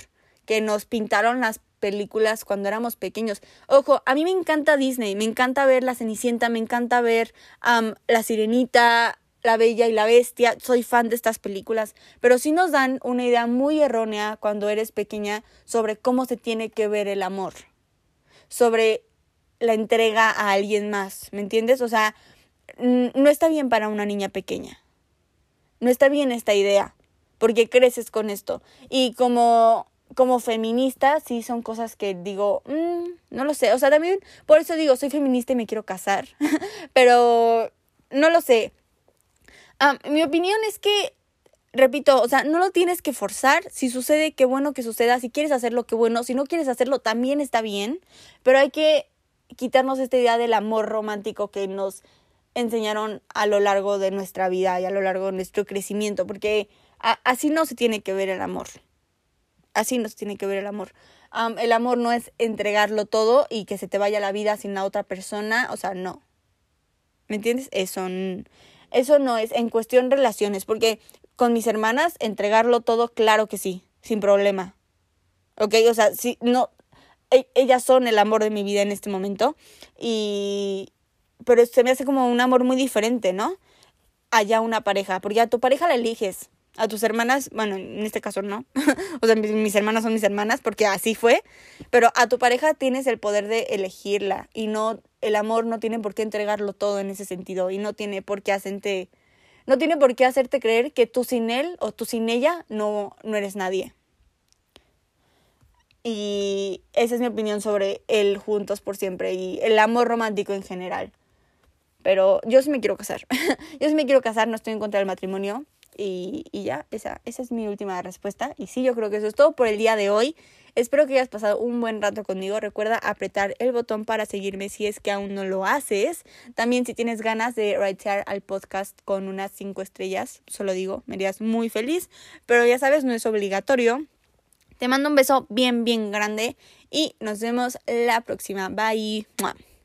que nos pintaron las películas cuando éramos pequeños. Ojo, a mí me encanta Disney, me encanta ver La Cenicienta, me encanta ver La Sirenita, La Bella y la Bestia, soy fan de estas películas, pero sí nos dan una idea muy errónea cuando eres pequeña sobre cómo se tiene que ver el amor, sobre la entrega a alguien más, ¿me entiendes? O sea, no está bien para una niña pequeña no está bien esta idea, porque creces con esto. Y como, como feminista, sí son cosas que digo, mm, no lo sé, o sea, también por eso digo, soy feminista y me quiero casar, [LAUGHS] pero no lo sé. Mi opinión es que, repito, o sea, no lo tienes que forzar, si sucede, qué bueno que suceda, si quieres hacerlo, qué bueno, si no quieres hacerlo, también está bien, pero hay que quitarnos esta idea del amor romántico que nos enseñaron a lo largo de nuestra vida y a lo largo de nuestro crecimiento, porque así no se tiene que ver el amor. Así no se tiene que ver el amor. el amor no es entregarlo todo y que se te vaya la vida sin la otra persona, o sea, no. ¿Me entiendes? Eso, eso no es en cuestión relaciones, porque con mis hermanas entregarlo todo, claro que sí, sin problema. ¿Ok? O sea, sí, no, e, ellas son el amor de mi vida en este momento y, pero se me hace como un amor muy diferente, ¿no? Allá una pareja, porque a tu pareja la eliges. A tus hermanas, bueno, en este caso no. [LAUGHS] o sea, mis, hermanas son mis hermanas porque así fue. Pero a tu pareja tienes el poder de elegirla. Y no, el amor no tiene por qué entregarlo todo en ese sentido. Y no tiene por qué hacerte, no tiene por qué hacerte creer que tú sin él o tú sin ella no, no eres nadie. Y esa es mi opinión sobre el juntos por siempre y el amor romántico en general. Pero yo sí me quiero casar. [LAUGHS] yo sí me quiero casar, no estoy en contra del matrimonio. Y, ya, esa, esa es mi última respuesta. Y sí, yo creo que eso es todo por el día de hoy. Espero que hayas pasado un buen rato conmigo. Recuerda apretar el botón para seguirme si es que aún no lo haces. También si tienes ganas de ratear al podcast con unas 5 estrellas, solo digo, me harías muy feliz. Pero ya sabes, no es obligatorio. Te mando un beso bien, bien grande y nos vemos la próxima. Bye.